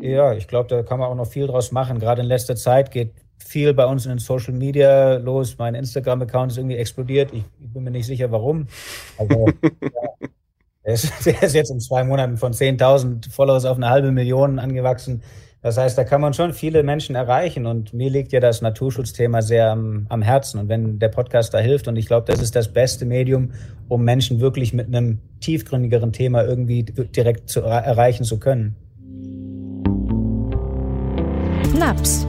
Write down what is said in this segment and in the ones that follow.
Ja, ich glaube, da kann man auch noch viel draus machen. Gerade in letzter Zeit geht viel bei uns in den Social Media los. Mein Instagram-Account ist irgendwie explodiert. Ich, ich, bin mir nicht sicher, warum. Also, ja, der, ist, der ist jetzt in zwei Monaten von 10.000 Followers auf eine halbe Million angewachsen. Das heißt, da kann man schon viele Menschen erreichen und mir liegt ja das Naturschutzthema sehr am, am Herzen. Und wenn der Podcast da hilft, und ich glaube, das ist das beste Medium, um Menschen wirklich mit einem tiefgründigeren Thema irgendwie direkt zu erreichen zu können. Naps.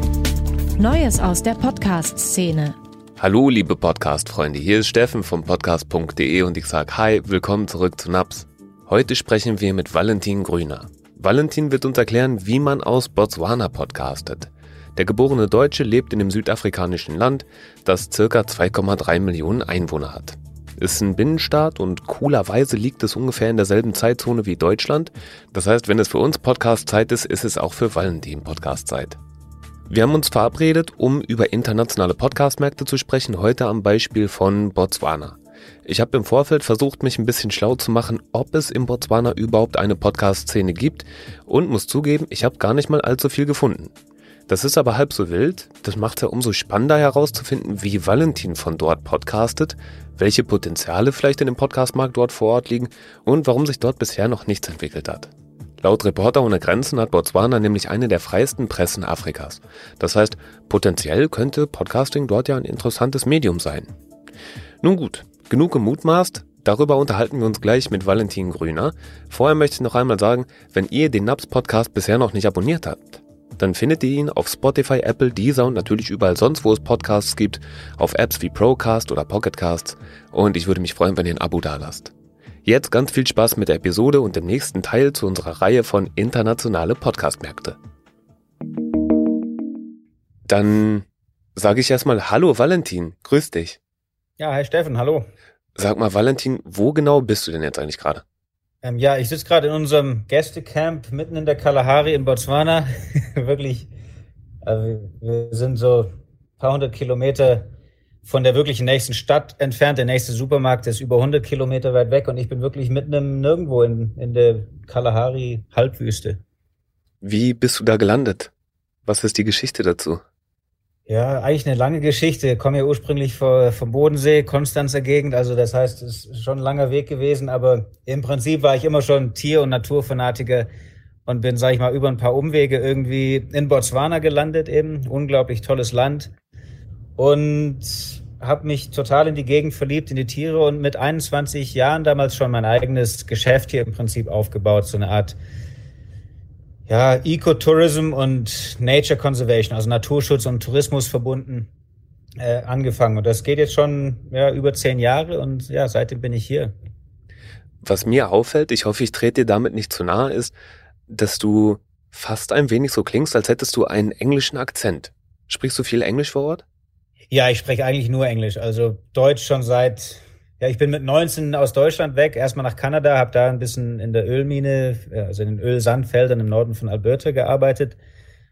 Neues aus der Podcast-Szene. Hallo, liebe Podcast-Freunde. Hier ist Steffen vom podcast.de und ich sage Hi, willkommen zurück zu Naps. Heute sprechen wir mit Valentin Grüner. Valentin wird uns erklären, wie man aus Botswana podcastet. Der geborene Deutsche lebt in dem südafrikanischen Land, das ca. 2,3 Millionen Einwohner hat. Ist ein Binnenstaat und coolerweise liegt es ungefähr in derselben Zeitzone wie Deutschland. Das heißt, wenn es für uns Podcast-Zeit ist, ist es auch für Valentin Podcast-Zeit. Wir haben uns verabredet, um über internationale Podcast-Märkte zu sprechen, heute am Beispiel von Botswana. Ich habe im Vorfeld versucht, mich ein bisschen schlau zu machen, ob es in Botswana überhaupt eine Podcast-Szene gibt und muss zugeben, ich habe gar nicht mal allzu viel gefunden. Das ist aber halb so wild, das macht es ja umso spannender herauszufinden, wie Valentin von dort podcastet, welche Potenziale vielleicht in dem Podcastmarkt dort vor Ort liegen und warum sich dort bisher noch nichts entwickelt hat. Laut Reporter ohne Grenzen hat Botswana nämlich eine der freiesten Pressen Afrikas. Das heißt, potenziell könnte Podcasting dort ja ein interessantes Medium sein. Nun gut, Genug gemutmaßt, darüber unterhalten wir uns gleich mit Valentin Grüner. Vorher möchte ich noch einmal sagen, wenn ihr den Naps Podcast bisher noch nicht abonniert habt, dann findet ihr ihn auf Spotify, Apple, Deezer und natürlich überall sonst, wo es Podcasts gibt, auf Apps wie Procast oder Pocketcasts und ich würde mich freuen, wenn ihr ein Abo dalasst. Jetzt ganz viel Spaß mit der Episode und dem nächsten Teil zu unserer Reihe von internationale Podcastmärkte. Dann sage ich erstmal Hallo Valentin, grüß dich. Ja, hi Steffen, hallo. Sag mal, Valentin, wo genau bist du denn jetzt eigentlich gerade? Ähm, ja, ich sitze gerade in unserem Gästecamp mitten in der Kalahari in Botswana. wirklich, also wir sind so ein paar hundert Kilometer von der wirklich nächsten Stadt entfernt. Der nächste Supermarkt ist über 100 Kilometer weit weg und ich bin wirklich mitten im Nirgendwo in, in der Kalahari-Halbwüste. Wie bist du da gelandet? Was ist die Geschichte dazu? Ja, eigentlich eine lange Geschichte. Ich komme ja ursprünglich vom Bodensee, Konstanzer Gegend. Also das heißt, es ist schon ein langer Weg gewesen. Aber im Prinzip war ich immer schon Tier- und Naturfanatiker und bin, sage ich mal, über ein paar Umwege irgendwie in Botswana gelandet eben. Unglaublich tolles Land. Und habe mich total in die Gegend verliebt, in die Tiere und mit 21 Jahren damals schon mein eigenes Geschäft hier im Prinzip aufgebaut. So eine Art ja, Ecotourism und Nature Conservation, also Naturschutz und Tourismus verbunden, äh, angefangen. Und das geht jetzt schon ja, über zehn Jahre und ja, seitdem bin ich hier. Was mir auffällt, ich hoffe, ich trete dir damit nicht zu nahe, ist, dass du fast ein wenig so klingst, als hättest du einen englischen Akzent. Sprichst du viel Englisch vor Ort? Ja, ich spreche eigentlich nur Englisch. Also Deutsch schon seit ja, ich bin mit 19 aus Deutschland weg, erstmal nach Kanada, habe da ein bisschen in der Ölmine, also in den Ölsandfeldern im Norden von Alberta gearbeitet,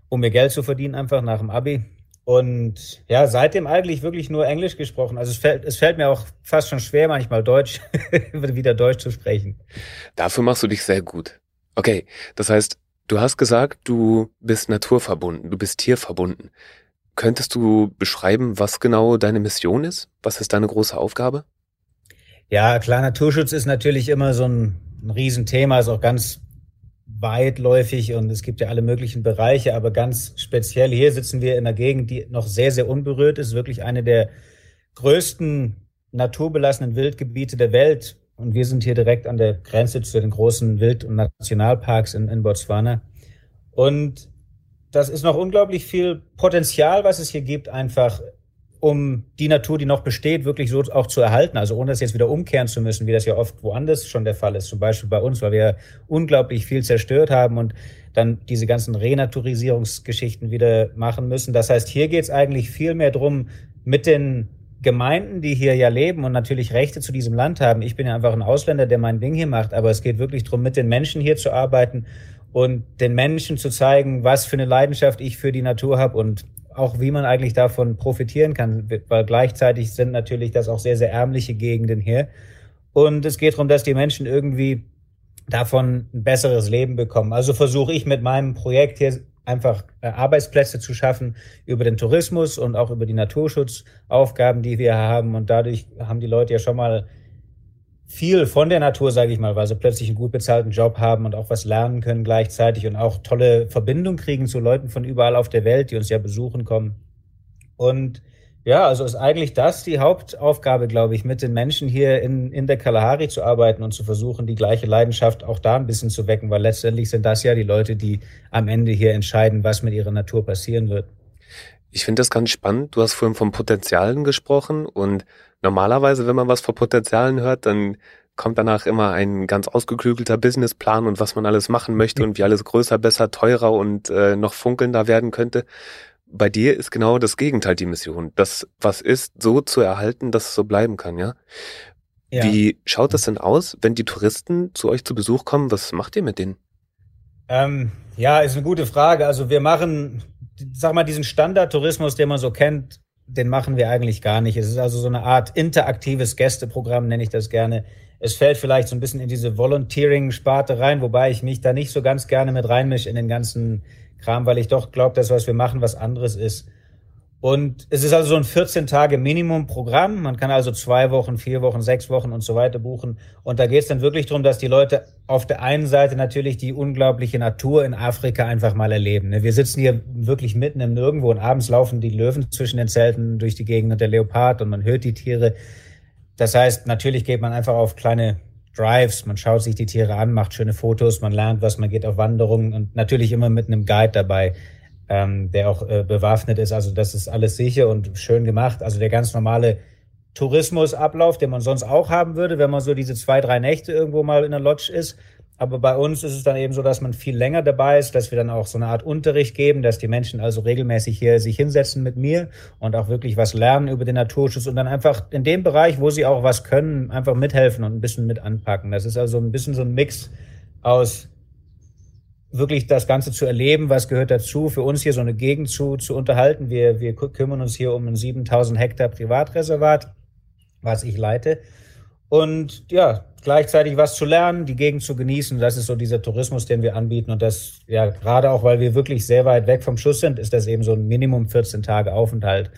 um mir Geld zu verdienen, einfach nach dem Abi. Und ja, seitdem eigentlich wirklich nur Englisch gesprochen. Also es fällt, es fällt mir auch fast schon schwer, manchmal Deutsch, wieder Deutsch zu sprechen. Dafür machst du dich sehr gut. Okay, das heißt, du hast gesagt, du bist naturverbunden, du bist tierverbunden. Könntest du beschreiben, was genau deine Mission ist? Was ist deine große Aufgabe? Ja, klar, Naturschutz ist natürlich immer so ein, ein Riesenthema, ist auch ganz weitläufig und es gibt ja alle möglichen Bereiche, aber ganz speziell hier sitzen wir in einer Gegend, die noch sehr, sehr unberührt ist, wirklich eine der größten naturbelassenen Wildgebiete der Welt. Und wir sind hier direkt an der Grenze zu den großen Wild- und Nationalparks in, in Botswana. Und das ist noch unglaublich viel Potenzial, was es hier gibt, einfach um die Natur, die noch besteht, wirklich so auch zu erhalten. Also ohne das jetzt wieder umkehren zu müssen, wie das ja oft woanders schon der Fall ist. Zum Beispiel bei uns, weil wir unglaublich viel zerstört haben und dann diese ganzen Renaturisierungsgeschichten wieder machen müssen. Das heißt, hier geht es eigentlich viel mehr drum, mit den Gemeinden, die hier ja leben und natürlich Rechte zu diesem Land haben. Ich bin ja einfach ein Ausländer, der mein Ding hier macht, aber es geht wirklich drum, mit den Menschen hier zu arbeiten und den Menschen zu zeigen, was für eine Leidenschaft ich für die Natur habe und auch wie man eigentlich davon profitieren kann, weil gleichzeitig sind natürlich das auch sehr, sehr ärmliche Gegenden hier. Und es geht darum, dass die Menschen irgendwie davon ein besseres Leben bekommen. Also versuche ich mit meinem Projekt hier einfach äh, Arbeitsplätze zu schaffen über den Tourismus und auch über die Naturschutzaufgaben, die wir haben. Und dadurch haben die Leute ja schon mal viel von der Natur, sage ich mal, weil sie plötzlich einen gut bezahlten Job haben und auch was lernen können gleichzeitig und auch tolle Verbindung kriegen zu Leuten von überall auf der Welt, die uns ja besuchen kommen. Und ja, also ist eigentlich das die Hauptaufgabe, glaube ich, mit den Menschen hier in, in der Kalahari zu arbeiten und zu versuchen, die gleiche Leidenschaft auch da ein bisschen zu wecken, weil letztendlich sind das ja die Leute, die am Ende hier entscheiden, was mit ihrer Natur passieren wird. Ich finde das ganz spannend. Du hast vorhin von Potenzialen gesprochen und normalerweise, wenn man was von Potenzialen hört, dann kommt danach immer ein ganz ausgeklügelter Businessplan und was man alles machen möchte und wie alles größer, besser, teurer und äh, noch funkelnder werden könnte. Bei dir ist genau das Gegenteil die Mission. Das, was ist, so zu erhalten, dass es so bleiben kann, ja? ja. Wie schaut das denn aus, wenn die Touristen zu euch zu Besuch kommen? Was macht ihr mit denen? Ähm, ja, ist eine gute Frage. Also wir machen, sag mal, diesen Standardtourismus, den man so kennt, den machen wir eigentlich gar nicht. Es ist also so eine Art interaktives Gästeprogramm, nenne ich das gerne. Es fällt vielleicht so ein bisschen in diese Volunteering-Sparte rein, wobei ich mich da nicht so ganz gerne mit reinmische in den ganzen Kram, weil ich doch glaube, dass was wir machen was anderes ist. Und es ist also so ein 14 Tage Minimum-Programm. Man kann also zwei Wochen, vier Wochen, sechs Wochen und so weiter buchen. Und da geht es dann wirklich darum, dass die Leute auf der einen Seite natürlich die unglaubliche Natur in Afrika einfach mal erleben. Ne? Wir sitzen hier wirklich mitten im Nirgendwo und abends laufen die Löwen zwischen den Zelten durch die Gegend und der Leopard und man hört die Tiere. Das heißt, natürlich geht man einfach auf kleine Drives, man schaut sich die Tiere an, macht schöne Fotos, man lernt was, man geht auf Wanderungen und natürlich immer mit einem Guide dabei ähm, der auch äh, bewaffnet ist. Also das ist alles sicher und schön gemacht. Also der ganz normale Tourismusablauf, den man sonst auch haben würde, wenn man so diese zwei, drei Nächte irgendwo mal in der Lodge ist. Aber bei uns ist es dann eben so, dass man viel länger dabei ist, dass wir dann auch so eine Art Unterricht geben, dass die Menschen also regelmäßig hier sich hinsetzen mit mir und auch wirklich was lernen über den Naturschutz und dann einfach in dem Bereich, wo sie auch was können, einfach mithelfen und ein bisschen mit anpacken. Das ist also ein bisschen so ein Mix aus wirklich das Ganze zu erleben, was gehört dazu, für uns hier so eine Gegend zu, zu unterhalten. Wir, wir kümmern uns hier um ein 7000 Hektar Privatreservat, was ich leite. Und ja, gleichzeitig was zu lernen, die Gegend zu genießen. Das ist so dieser Tourismus, den wir anbieten. Und das, ja, gerade auch, weil wir wirklich sehr weit weg vom Schuss sind, ist das eben so ein Minimum 14 Tage Aufenthalt.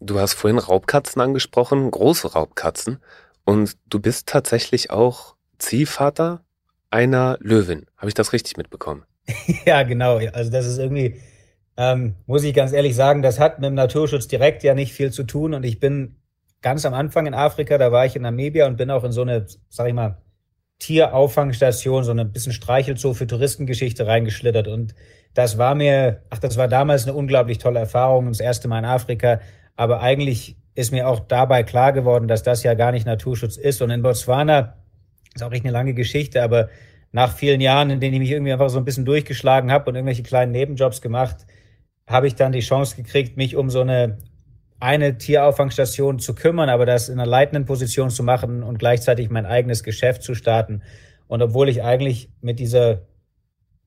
Du hast vorhin Raubkatzen angesprochen, große Raubkatzen. Und du bist tatsächlich auch Ziehvater einer Löwin. Habe ich das richtig mitbekommen? ja, genau. Also das ist irgendwie, ähm, muss ich ganz ehrlich sagen, das hat mit dem Naturschutz direkt ja nicht viel zu tun. Und ich bin ganz am Anfang in Afrika, da war ich in Namibia und bin auch in so eine, sag ich mal, Tierauffangstation, so ein bisschen Streichelzoo für Touristengeschichte reingeschlittert. Und das war mir, ach, das war damals eine unglaublich tolle Erfahrung, das erste Mal in Afrika. Aber eigentlich ist mir auch dabei klar geworden, dass das ja gar nicht Naturschutz ist. Und in Botswana ist auch echt eine lange Geschichte, aber nach vielen Jahren, in denen ich mich irgendwie einfach so ein bisschen durchgeschlagen habe und irgendwelche kleinen Nebenjobs gemacht, habe ich dann die Chance gekriegt, mich um so eine eine Tierauffangstation zu kümmern, aber das in einer leitenden Position zu machen und gleichzeitig mein eigenes Geschäft zu starten. Und obwohl ich eigentlich mit dieser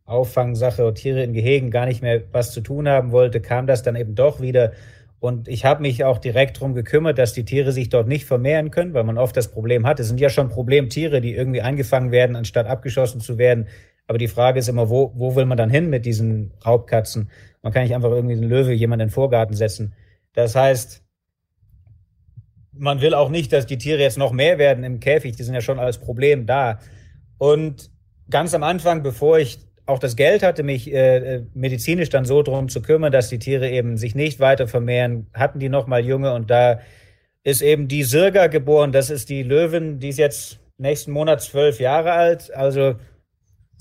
Auffangsache und Tiere in Gehegen gar nicht mehr was zu tun haben wollte, kam das dann eben doch wieder und ich habe mich auch direkt darum gekümmert, dass die Tiere sich dort nicht vermehren können, weil man oft das Problem hat. Es sind ja schon Problemtiere, die irgendwie eingefangen werden, anstatt abgeschossen zu werden. Aber die Frage ist immer, wo, wo will man dann hin mit diesen Raubkatzen? Man kann nicht einfach irgendwie einen Löwe jemand in den Vorgarten setzen. Das heißt, man will auch nicht, dass die Tiere jetzt noch mehr werden im Käfig. Die sind ja schon als Problem da. Und ganz am Anfang, bevor ich auch das Geld hatte, mich äh, äh, medizinisch dann so drum zu kümmern, dass die Tiere eben sich nicht weiter vermehren, hatten die noch mal Junge und da ist eben die Sirga geboren. Das ist die Löwin, die ist jetzt nächsten Monat zwölf Jahre alt. Also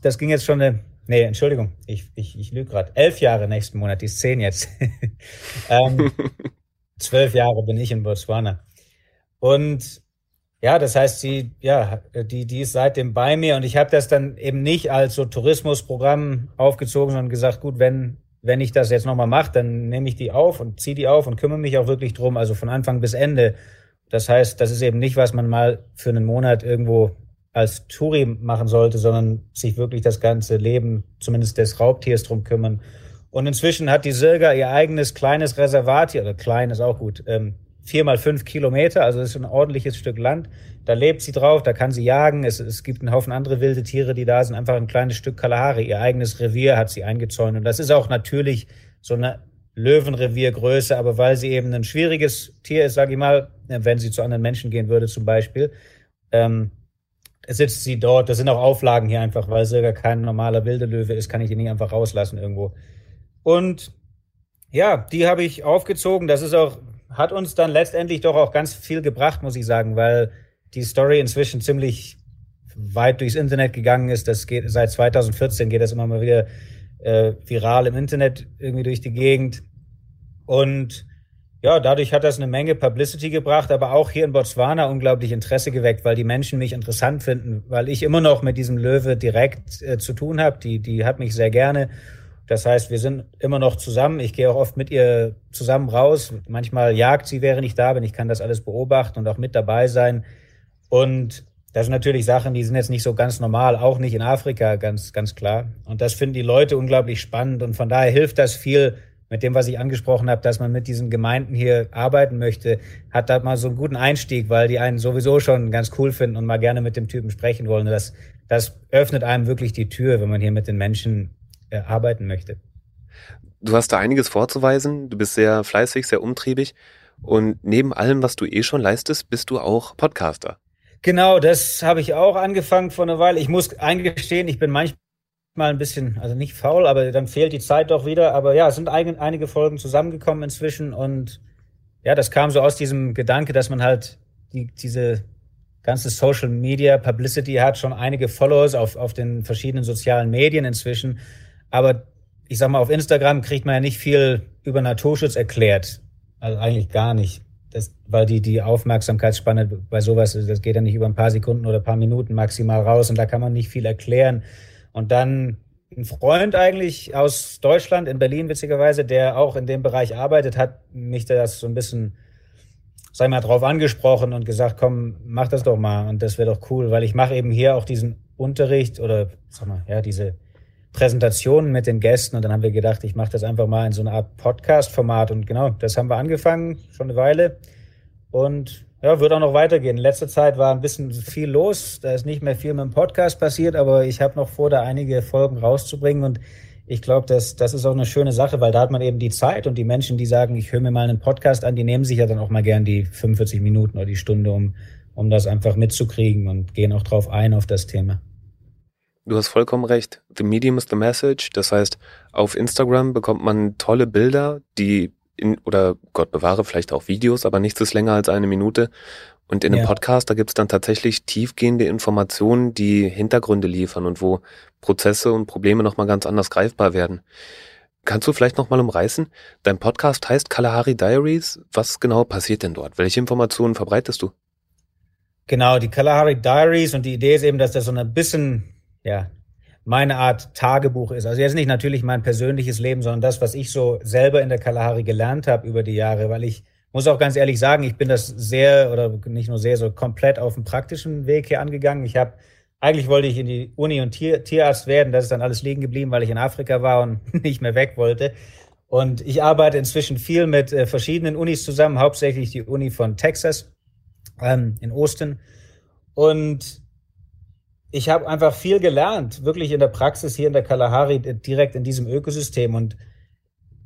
das ging jetzt schon eine, nee, Entschuldigung, ich, ich, ich lüge gerade. Elf Jahre nächsten Monat, die ist zehn jetzt. ähm, zwölf Jahre bin ich in Botswana. Und ja, das heißt, sie, ja, die, die ist seitdem bei mir und ich habe das dann eben nicht als so Tourismusprogramm aufgezogen, sondern gesagt, gut, wenn, wenn ich das jetzt nochmal mache, dann nehme ich die auf und ziehe die auf und kümmere mich auch wirklich drum, also von Anfang bis Ende. Das heißt, das ist eben nicht, was man mal für einen Monat irgendwo als Touri machen sollte, sondern sich wirklich das ganze Leben, zumindest des Raubtiers, drum kümmern. Und inzwischen hat die Sirga ihr eigenes kleines Reservat hier, oder klein ist auch gut, ähm, vier mal fünf Kilometer, also ist ein ordentliches Stück Land. Da lebt sie drauf, da kann sie jagen. Es, es gibt einen Haufen andere wilde Tiere, die da sind. Einfach ein kleines Stück Kalahari. Ihr eigenes Revier hat sie eingezäunt. Und das ist auch natürlich so eine Löwenreviergröße, aber weil sie eben ein schwieriges Tier ist, sage ich mal, wenn sie zu anderen Menschen gehen würde zum Beispiel, ähm, sitzt sie dort. Das sind auch Auflagen hier einfach, weil sie gar kein normaler wilder Löwe ist, kann ich ihn nicht einfach rauslassen irgendwo. Und ja, die habe ich aufgezogen. Das ist auch, hat uns dann letztendlich doch auch ganz viel gebracht, muss ich sagen, weil die Story inzwischen ziemlich weit durchs Internet gegangen ist. Das geht seit 2014 geht das immer mal wieder äh, viral im Internet irgendwie durch die Gegend. Und ja, dadurch hat das eine Menge Publicity gebracht, aber auch hier in Botswana unglaublich Interesse geweckt, weil die Menschen mich interessant finden, weil ich immer noch mit diesem Löwe direkt äh, zu tun habe. Die, die hat mich sehr gerne. Das heißt, wir sind immer noch zusammen. Ich gehe auch oft mit ihr zusammen raus. Manchmal jagt sie, während ich da bin. Ich kann das alles beobachten und auch mit dabei sein. Und das sind natürlich Sachen, die sind jetzt nicht so ganz normal, auch nicht in Afrika, ganz, ganz klar. Und das finden die Leute unglaublich spannend. Und von daher hilft das viel, mit dem, was ich angesprochen habe, dass man mit diesen Gemeinden hier arbeiten möchte, hat da mal so einen guten Einstieg, weil die einen sowieso schon ganz cool finden und mal gerne mit dem Typen sprechen wollen. Das, das öffnet einem wirklich die Tür, wenn man hier mit den Menschen äh, arbeiten möchte. Du hast da einiges vorzuweisen. Du bist sehr fleißig, sehr umtriebig. Und neben allem, was du eh schon leistest, bist du auch Podcaster. Genau, das habe ich auch angefangen vor einer Weile. Ich muss eingestehen, ich bin manchmal mal ein bisschen, also nicht faul, aber dann fehlt die Zeit doch wieder. Aber ja, es sind ein, einige Folgen zusammengekommen inzwischen und ja, das kam so aus diesem Gedanke, dass man halt die, diese ganze Social Media Publicity hat, schon einige Followers auf, auf den verschiedenen sozialen Medien inzwischen. Aber ich sag mal, auf Instagram kriegt man ja nicht viel über Naturschutz erklärt. Also eigentlich gar nicht. Das, weil die, die Aufmerksamkeitsspanne bei sowas, das geht ja nicht über ein paar Sekunden oder ein paar Minuten maximal raus und da kann man nicht viel erklären. Und dann ein Freund eigentlich aus Deutschland, in Berlin witzigerweise, der auch in dem Bereich arbeitet, hat mich das so ein bisschen, sag ich mal, drauf angesprochen und gesagt, komm, mach das doch mal und das wäre doch cool, weil ich mache eben hier auch diesen Unterricht oder, sag mal, ja, diese Präsentationen mit den Gästen und dann haben wir gedacht, ich mache das einfach mal in so einer Art Podcast-Format und genau, das haben wir angefangen, schon eine Weile und ja, wird auch noch weitergehen. In letzter Zeit war ein bisschen viel los. Da ist nicht mehr viel mit dem Podcast passiert, aber ich habe noch vor, da einige Folgen rauszubringen. Und ich glaube, das, das ist auch eine schöne Sache, weil da hat man eben die Zeit und die Menschen, die sagen, ich höre mir mal einen Podcast an, die nehmen sich ja dann auch mal gern die 45 Minuten oder die Stunde, um, um das einfach mitzukriegen und gehen auch drauf ein auf das Thema. Du hast vollkommen recht. The medium is the message. Das heißt, auf Instagram bekommt man tolle Bilder, die in, oder Gott bewahre, vielleicht auch Videos, aber nichts ist länger als eine Minute. Und in einem ja. Podcast, da gibt's dann tatsächlich tiefgehende Informationen, die Hintergründe liefern und wo Prozesse und Probleme nochmal ganz anders greifbar werden. Kannst du vielleicht nochmal umreißen? Dein Podcast heißt Kalahari Diaries. Was genau passiert denn dort? Welche Informationen verbreitest du? Genau, die Kalahari Diaries und die Idee ist eben, dass das so ein bisschen, ja, meine Art Tagebuch ist. Also jetzt nicht natürlich mein persönliches Leben, sondern das, was ich so selber in der Kalahari gelernt habe über die Jahre, weil ich muss auch ganz ehrlich sagen, ich bin das sehr oder nicht nur sehr, so komplett auf dem praktischen Weg hier angegangen. Ich habe eigentlich wollte ich in die Uni und Tier, Tierarzt werden, das ist dann alles liegen geblieben, weil ich in Afrika war und nicht mehr weg wollte. Und ich arbeite inzwischen viel mit äh, verschiedenen Unis zusammen, hauptsächlich die Uni von Texas ähm, in Austin. Und ich habe einfach viel gelernt, wirklich in der Praxis hier in der Kalahari, direkt in diesem Ökosystem. Und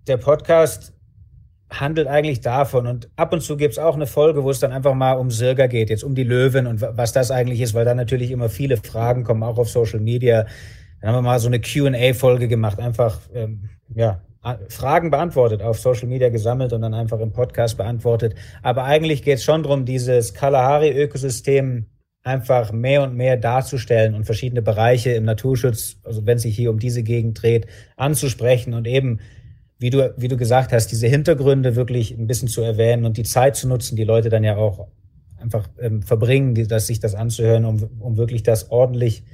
der Podcast handelt eigentlich davon. Und ab und zu gibt's auch eine Folge, wo es dann einfach mal um Sirga geht, jetzt um die Löwen und was das eigentlich ist, weil da natürlich immer viele Fragen kommen, auch auf Social Media. Dann haben wir mal so eine QA-Folge gemacht, einfach ähm, ja, Fragen beantwortet, auf Social Media gesammelt und dann einfach im Podcast beantwortet. Aber eigentlich geht's schon drum, dieses Kalahari-Ökosystem einfach mehr und mehr darzustellen und verschiedene Bereiche im Naturschutz, also wenn es sich hier um diese Gegend dreht, anzusprechen und eben, wie du, wie du gesagt hast, diese Hintergründe wirklich ein bisschen zu erwähnen und die Zeit zu nutzen, die Leute dann ja auch einfach ähm, verbringen, die, dass sich das anzuhören, um, um wirklich das ordentlich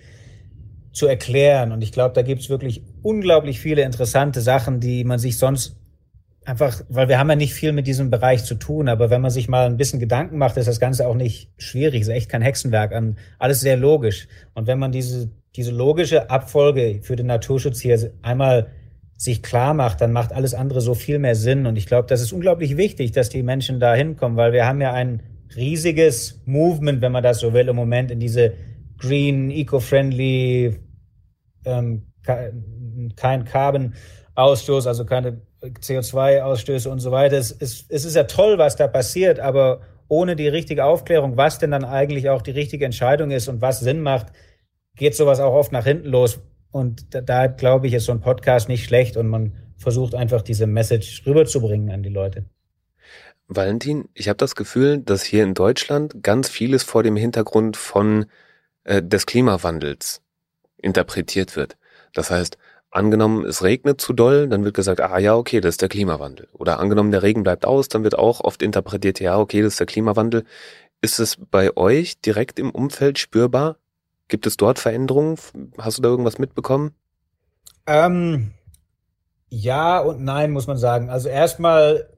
zu erklären. Und ich glaube, da gibt's wirklich unglaublich viele interessante Sachen, die man sich sonst einfach, weil wir haben ja nicht viel mit diesem Bereich zu tun, aber wenn man sich mal ein bisschen Gedanken macht, ist das Ganze auch nicht schwierig, ist echt kein Hexenwerk alles sehr logisch. Und wenn man diese, diese logische Abfolge für den Naturschutz hier einmal sich klar macht, dann macht alles andere so viel mehr Sinn. Und ich glaube, das ist unglaublich wichtig, dass die Menschen da hinkommen, weil wir haben ja ein riesiges Movement, wenn man das so will, im Moment in diese green, eco-friendly, ähm, kein Carbon-Ausstoß, also keine CO2-Ausstöße und so weiter. Es ist, es ist ja toll, was da passiert, aber ohne die richtige Aufklärung, was denn dann eigentlich auch die richtige Entscheidung ist und was Sinn macht, geht sowas auch oft nach hinten los. Und da, da glaube ich, ist so ein Podcast nicht schlecht und man versucht einfach diese Message rüberzubringen an die Leute. Valentin, ich habe das Gefühl, dass hier in Deutschland ganz vieles vor dem Hintergrund von äh, des Klimawandels interpretiert wird. Das heißt, angenommen, es regnet zu doll, dann wird gesagt, ah ja, okay, das ist der Klimawandel. Oder angenommen, der Regen bleibt aus, dann wird auch oft interpretiert, ja, okay, das ist der Klimawandel. Ist es bei euch direkt im Umfeld spürbar? Gibt es dort Veränderungen? Hast du da irgendwas mitbekommen? Ähm, ja und nein, muss man sagen. Also erstmal,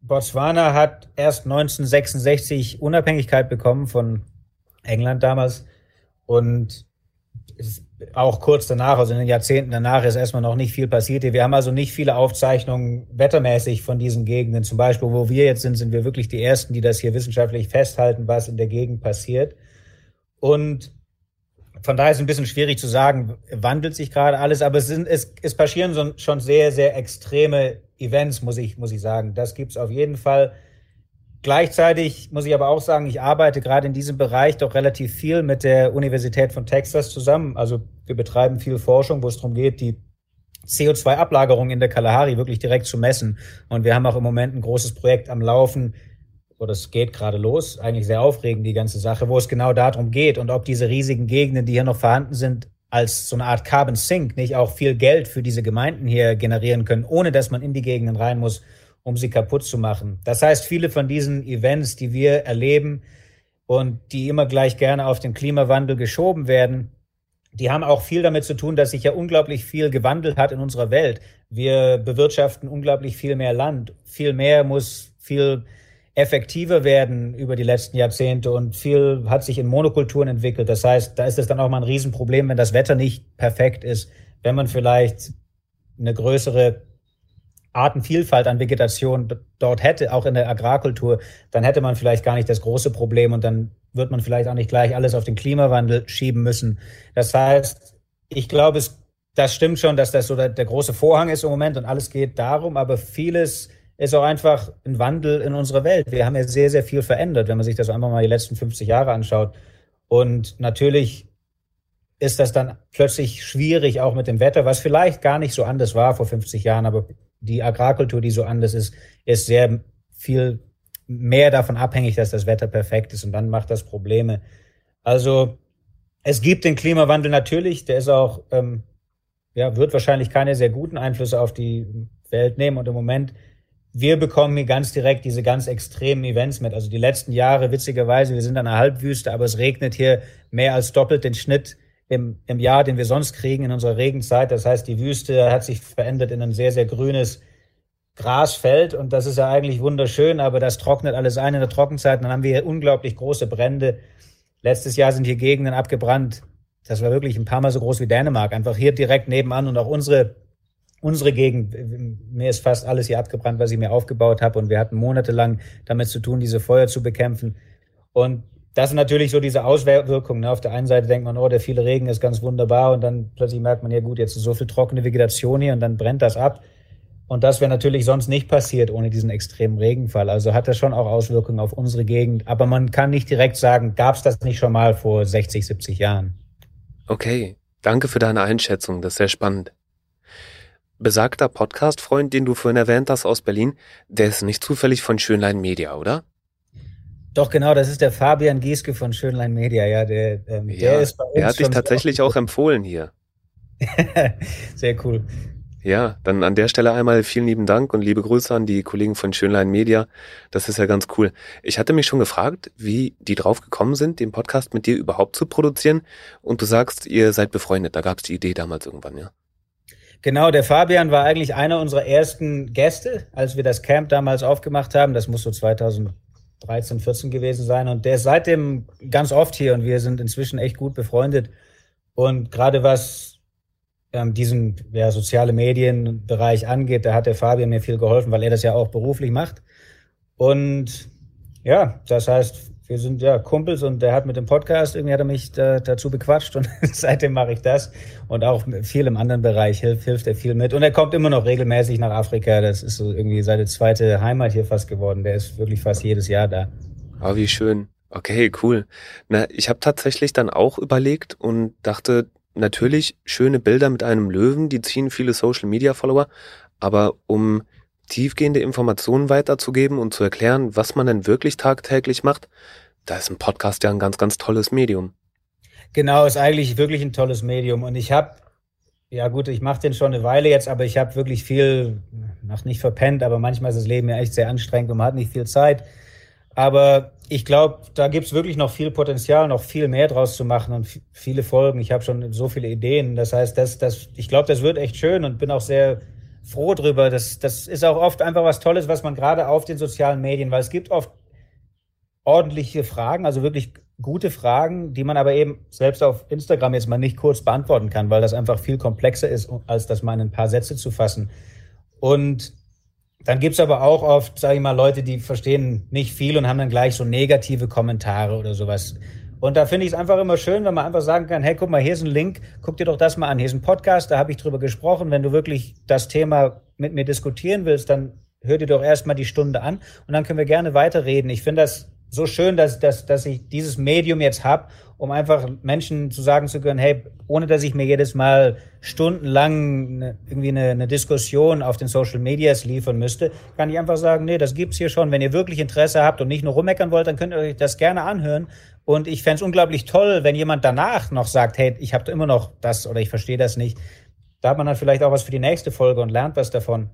Botswana hat erst 1966 Unabhängigkeit bekommen von England damals. Und auch kurz danach, also in den Jahrzehnten danach, ist erstmal noch nicht viel passiert. Wir haben also nicht viele Aufzeichnungen wettermäßig von diesen Gegenden. Zum Beispiel, wo wir jetzt sind, sind wir wirklich die Ersten, die das hier wissenschaftlich festhalten, was in der Gegend passiert. Und von daher ist es ein bisschen schwierig zu sagen, wandelt sich gerade alles, aber es, sind, es, es passieren schon sehr, sehr extreme Events, muss ich, muss ich sagen. Das gibt's auf jeden Fall. Gleichzeitig muss ich aber auch sagen, ich arbeite gerade in diesem Bereich doch relativ viel mit der Universität von Texas zusammen. Also wir betreiben viel Forschung, wo es darum geht, die CO2-Ablagerung in der Kalahari wirklich direkt zu messen. Und wir haben auch im Moment ein großes Projekt am Laufen, oder es geht gerade los, eigentlich sehr aufregend, die ganze Sache, wo es genau darum geht und ob diese riesigen Gegenden, die hier noch vorhanden sind, als so eine Art Carbon Sink nicht auch viel Geld für diese Gemeinden hier generieren können, ohne dass man in die Gegenden rein muss, um sie kaputt zu machen. Das heißt, viele von diesen Events, die wir erleben und die immer gleich gerne auf den Klimawandel geschoben werden, die haben auch viel damit zu tun, dass sich ja unglaublich viel gewandelt hat in unserer Welt. Wir bewirtschaften unglaublich viel mehr Land. Viel mehr muss viel effektiver werden über die letzten Jahrzehnte und viel hat sich in Monokulturen entwickelt. Das heißt, da ist es dann auch mal ein Riesenproblem, wenn das Wetter nicht perfekt ist, wenn man vielleicht eine größere Artenvielfalt an Vegetation dort hätte, auch in der Agrarkultur, dann hätte man vielleicht gar nicht das große Problem und dann wird man vielleicht auch nicht gleich alles auf den Klimawandel schieben müssen. Das heißt, ich glaube, es, das stimmt schon, dass das so der, der große Vorhang ist im Moment und alles geht darum, aber vieles ist auch einfach ein Wandel in unserer Welt. Wir haben ja sehr, sehr viel verändert, wenn man sich das einfach mal die letzten 50 Jahre anschaut. Und natürlich ist das dann plötzlich schwierig, auch mit dem Wetter, was vielleicht gar nicht so anders war vor 50 Jahren, aber die Agrarkultur, die so anders ist, ist sehr viel mehr davon abhängig, dass das Wetter perfekt ist und dann macht das Probleme. Also es gibt den Klimawandel natürlich, der ist auch, ähm, ja, wird wahrscheinlich keine sehr guten Einflüsse auf die Welt nehmen und im Moment wir bekommen hier ganz direkt diese ganz extremen Events mit. Also die letzten Jahre, witzigerweise, wir sind an einer Halbwüste, aber es regnet hier mehr als doppelt den Schnitt im, im Jahr, den wir sonst kriegen in unserer Regenzeit. Das heißt, die Wüste hat sich verändert in ein sehr, sehr grünes Grasfeld und das ist ja eigentlich wunderschön, aber das trocknet alles ein in der Trockenzeit. Dann haben wir hier unglaublich große Brände. Letztes Jahr sind hier Gegenden abgebrannt. Das war wirklich ein paar Mal so groß wie Dänemark. Einfach hier direkt nebenan und auch unsere unsere Gegend, mir ist fast alles hier abgebrannt, was ich mir aufgebaut habe und wir hatten monatelang damit zu tun, diese Feuer zu bekämpfen. Und das sind natürlich so diese Auswirkungen. Ne? Auf der einen Seite denkt man, oh, der viele Regen ist ganz wunderbar und dann plötzlich merkt man, ja gut, jetzt ist so viel trockene Vegetation hier und dann brennt das ab. Und das wäre natürlich sonst nicht passiert ohne diesen extremen Regenfall. Also hat das schon auch Auswirkungen auf unsere Gegend. Aber man kann nicht direkt sagen, gab es das nicht schon mal vor 60, 70 Jahren. Okay, danke für deine Einschätzung. Das ist sehr spannend besagter Podcast-Freund, den du vorhin erwähnt hast aus Berlin, der ist nicht zufällig von Schönlein Media, oder? Doch, genau, das ist der Fabian Gieske von Schönlein Media, ja, der, ähm, ja, der ist bei uns. Er hat dich tatsächlich auch empfohlen hier. Sehr cool. Ja, dann an der Stelle einmal vielen lieben Dank und liebe Grüße an die Kollegen von Schönlein Media. Das ist ja ganz cool. Ich hatte mich schon gefragt, wie die drauf gekommen sind, den Podcast mit dir überhaupt zu produzieren. Und du sagst, ihr seid befreundet. Da gab es die Idee damals irgendwann, ja? Genau, der Fabian war eigentlich einer unserer ersten Gäste, als wir das Camp damals aufgemacht haben. Das muss so 2013, 14 gewesen sein. Und der ist seitdem ganz oft hier und wir sind inzwischen echt gut befreundet. Und gerade was ähm, diesen ja, soziale Medienbereich angeht, da hat der Fabian mir viel geholfen, weil er das ja auch beruflich macht. Und ja, das heißt, wir sind ja Kumpels und der hat mit dem Podcast, irgendwie hat er mich da, dazu bequatscht und seitdem mache ich das. Und auch viel im anderen Bereich hilft, hilft er viel mit. Und er kommt immer noch regelmäßig nach Afrika. Das ist so irgendwie seine zweite Heimat hier fast geworden. Der ist wirklich fast jedes Jahr da. Oh, wie schön. Okay, cool. Na, ich habe tatsächlich dann auch überlegt und dachte, natürlich schöne Bilder mit einem Löwen, die ziehen viele Social Media Follower, aber um tiefgehende Informationen weiterzugeben und zu erklären, was man denn wirklich tagtäglich macht, da ist ein Podcast ja ein ganz, ganz tolles Medium. Genau, ist eigentlich wirklich ein tolles Medium. Und ich habe, ja gut, ich mache den schon eine Weile jetzt, aber ich habe wirklich viel, noch nicht verpennt, aber manchmal ist das Leben ja echt sehr anstrengend und man hat nicht viel Zeit. Aber ich glaube, da gibt's wirklich noch viel Potenzial, noch viel mehr draus zu machen und viele Folgen. Ich habe schon so viele Ideen. Das heißt, das, das, ich glaube, das wird echt schön und bin auch sehr froh drüber. Das, das ist auch oft einfach was Tolles, was man gerade auf den sozialen Medien, weil es gibt oft ordentliche Fragen, also wirklich gute Fragen, die man aber eben selbst auf Instagram jetzt mal nicht kurz beantworten kann, weil das einfach viel komplexer ist, als das mal in ein paar Sätze zu fassen. Und dann gibt's aber auch oft, sage ich mal, Leute, die verstehen nicht viel und haben dann gleich so negative Kommentare oder sowas. Und da finde ich es einfach immer schön, wenn man einfach sagen kann, hey, guck mal, hier ist ein Link, guck dir doch das mal an. Hier ist ein Podcast, da habe ich drüber gesprochen. Wenn du wirklich das Thema mit mir diskutieren willst, dann hör dir doch erstmal die Stunde an und dann können wir gerne weiterreden. Ich finde das so schön, dass, dass, dass ich dieses Medium jetzt habe, um einfach Menschen zu sagen zu können, hey, ohne dass ich mir jedes Mal stundenlang ne, irgendwie eine, eine Diskussion auf den Social Medias liefern müsste, kann ich einfach sagen, nee, das gibt's hier schon. Wenn ihr wirklich Interesse habt und nicht nur rummeckern wollt, dann könnt ihr euch das gerne anhören. Und ich fände unglaublich toll, wenn jemand danach noch sagt, hey, ich habe immer noch das oder ich verstehe das nicht. Da hat man dann vielleicht auch was für die nächste Folge und lernt was davon.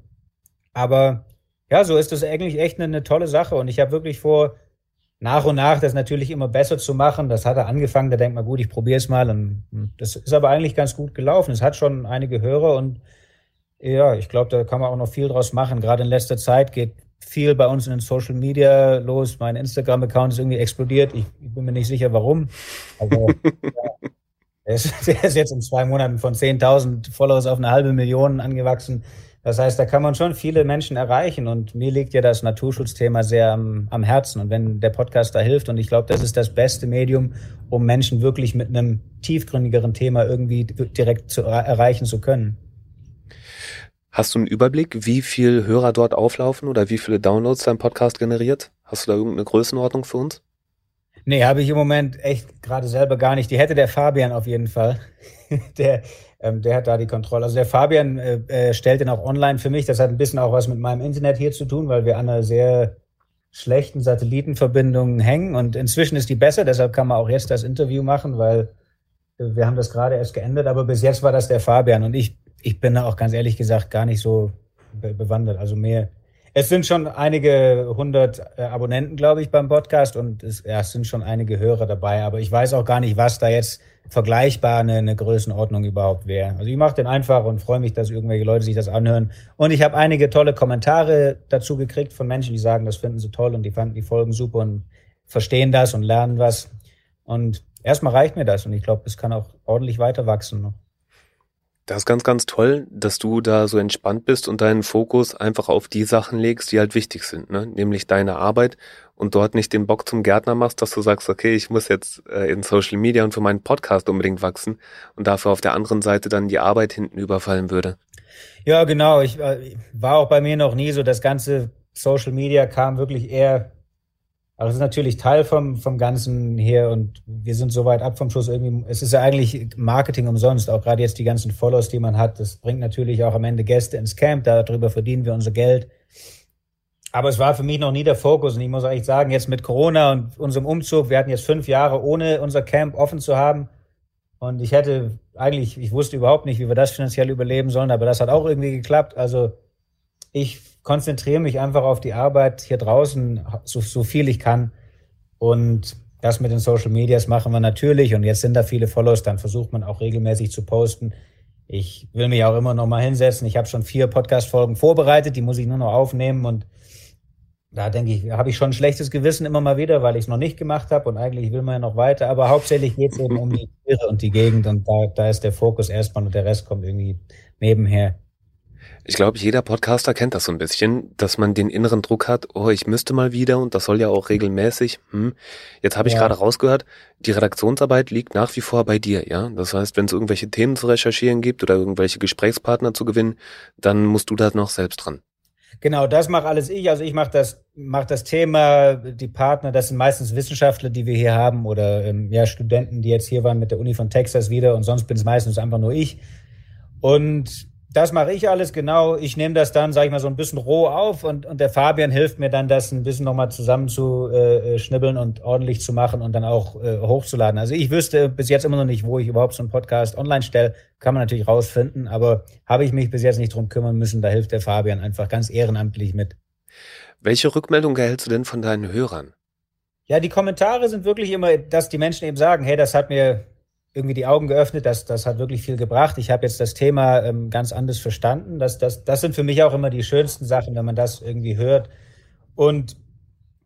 Aber ja, so ist das eigentlich echt eine, eine tolle Sache. Und ich habe wirklich vor, nach und nach das natürlich immer besser zu machen. Das hat er angefangen, da denkt man, gut, ich probiere es mal. Und das ist aber eigentlich ganz gut gelaufen. Es hat schon einige Hörer und ja, ich glaube, da kann man auch noch viel draus machen. Gerade in letzter Zeit geht viel bei uns in den Social Media los. Mein Instagram-Account ist irgendwie explodiert. Ich, ich, bin mir nicht sicher, warum. Aber ja, der, ist, der ist jetzt in zwei Monaten von 10.000 Followers auf eine halbe Million angewachsen. Das heißt, da kann man schon viele Menschen erreichen und mir liegt ja das Naturschutzthema sehr am, am Herzen und wenn der Podcast da hilft und ich glaube, das ist das beste Medium, um Menschen wirklich mit einem tiefgründigeren Thema irgendwie direkt zu erreichen zu können. Hast du einen Überblick, wie viel Hörer dort auflaufen oder wie viele Downloads dein Podcast generiert? Hast du da irgendeine Größenordnung für uns? Nee, habe ich im Moment echt gerade selber gar nicht. Die hätte der Fabian auf jeden Fall. der, ähm, der hat da die Kontrolle. Also der Fabian äh, äh, stellt den auch online für mich. Das hat ein bisschen auch was mit meinem Internet hier zu tun, weil wir an einer sehr schlechten Satellitenverbindung hängen. Und inzwischen ist die besser, deshalb kann man auch jetzt das Interview machen, weil äh, wir haben das gerade erst geändert. Aber bis jetzt war das der Fabian. Und ich, ich bin da auch ganz ehrlich gesagt gar nicht so be bewandert. Also mehr. Es sind schon einige hundert äh, Abonnenten, glaube ich, beim Podcast und es, ja, es sind schon einige Hörer dabei. Aber ich weiß auch gar nicht, was da jetzt vergleichbar eine, eine Größenordnung überhaupt wäre. Also ich mache den einfach und freue mich, dass irgendwelche Leute sich das anhören. Und ich habe einige tolle Kommentare dazu gekriegt von Menschen, die sagen, das finden sie toll und die fanden die Folgen super und verstehen das und lernen was. Und erstmal reicht mir das und ich glaube, es kann auch ordentlich weiter wachsen. Das ist ganz, ganz toll, dass du da so entspannt bist und deinen Fokus einfach auf die Sachen legst, die halt wichtig sind, ne? nämlich deine Arbeit und dort nicht den Bock zum Gärtner machst, dass du sagst, okay, ich muss jetzt äh, in Social Media und für meinen Podcast unbedingt wachsen und dafür auf der anderen Seite dann die Arbeit hinten überfallen würde. Ja, genau. Ich äh, war auch bei mir noch nie so, das ganze Social Media kam wirklich eher, also es ist natürlich Teil vom, vom Ganzen hier und wir sind so weit ab vom Schuss irgendwie. Es ist ja eigentlich Marketing umsonst, auch gerade jetzt die ganzen Follows, die man hat. Das bringt natürlich auch am Ende Gäste ins Camp, darüber verdienen wir unser Geld. Aber es war für mich noch nie der Fokus. Und ich muss eigentlich sagen, jetzt mit Corona und unserem Umzug, wir hatten jetzt fünf Jahre ohne unser Camp offen zu haben. Und ich hätte eigentlich, ich wusste überhaupt nicht, wie wir das finanziell überleben sollen, aber das hat auch irgendwie geklappt. Also ich konzentriere mich einfach auf die Arbeit hier draußen, so, so viel ich kann. Und das mit den Social Medias machen wir natürlich. Und jetzt sind da viele Follows, dann versucht man auch regelmäßig zu posten. Ich will mich auch immer noch mal hinsetzen. Ich habe schon vier Podcast-Folgen vorbereitet, die muss ich nur noch aufnehmen und da denke ich, habe ich schon ein schlechtes Gewissen immer mal wieder, weil ich es noch nicht gemacht habe und eigentlich will man ja noch weiter. Aber hauptsächlich geht es eben um die Tiere und die Gegend und da, da ist der Fokus erstmal und der Rest kommt irgendwie nebenher. Ich glaube, jeder Podcaster kennt das so ein bisschen, dass man den inneren Druck hat, oh, ich müsste mal wieder und das soll ja auch regelmäßig. Hm. Jetzt habe ich ja. gerade rausgehört, die Redaktionsarbeit liegt nach wie vor bei dir, ja. Das heißt, wenn es irgendwelche Themen zu recherchieren gibt oder irgendwelche Gesprächspartner zu gewinnen, dann musst du da noch selbst dran. Genau, das mache alles ich. Also ich mache das, mach das Thema, die Partner, das sind meistens Wissenschaftler, die wir hier haben oder ähm, ja, Studenten, die jetzt hier waren mit der Uni von Texas wieder und sonst bin es meistens einfach nur ich. Und das mache ich alles genau. Ich nehme das dann, sage ich mal, so ein bisschen roh auf und, und der Fabian hilft mir dann, das ein bisschen nochmal zusammen zu äh, schnibbeln und ordentlich zu machen und dann auch äh, hochzuladen. Also ich wüsste bis jetzt immer noch nicht, wo ich überhaupt so einen Podcast online stelle. Kann man natürlich rausfinden, aber habe ich mich bis jetzt nicht drum kümmern müssen. Da hilft der Fabian einfach ganz ehrenamtlich mit. Welche Rückmeldung erhältst du denn von deinen Hörern? Ja, die Kommentare sind wirklich immer, dass die Menschen eben sagen, hey, das hat mir irgendwie die Augen geöffnet. Das, das hat wirklich viel gebracht. Ich habe jetzt das Thema ähm, ganz anders verstanden. Das, das, das sind für mich auch immer die schönsten Sachen, wenn man das irgendwie hört. Und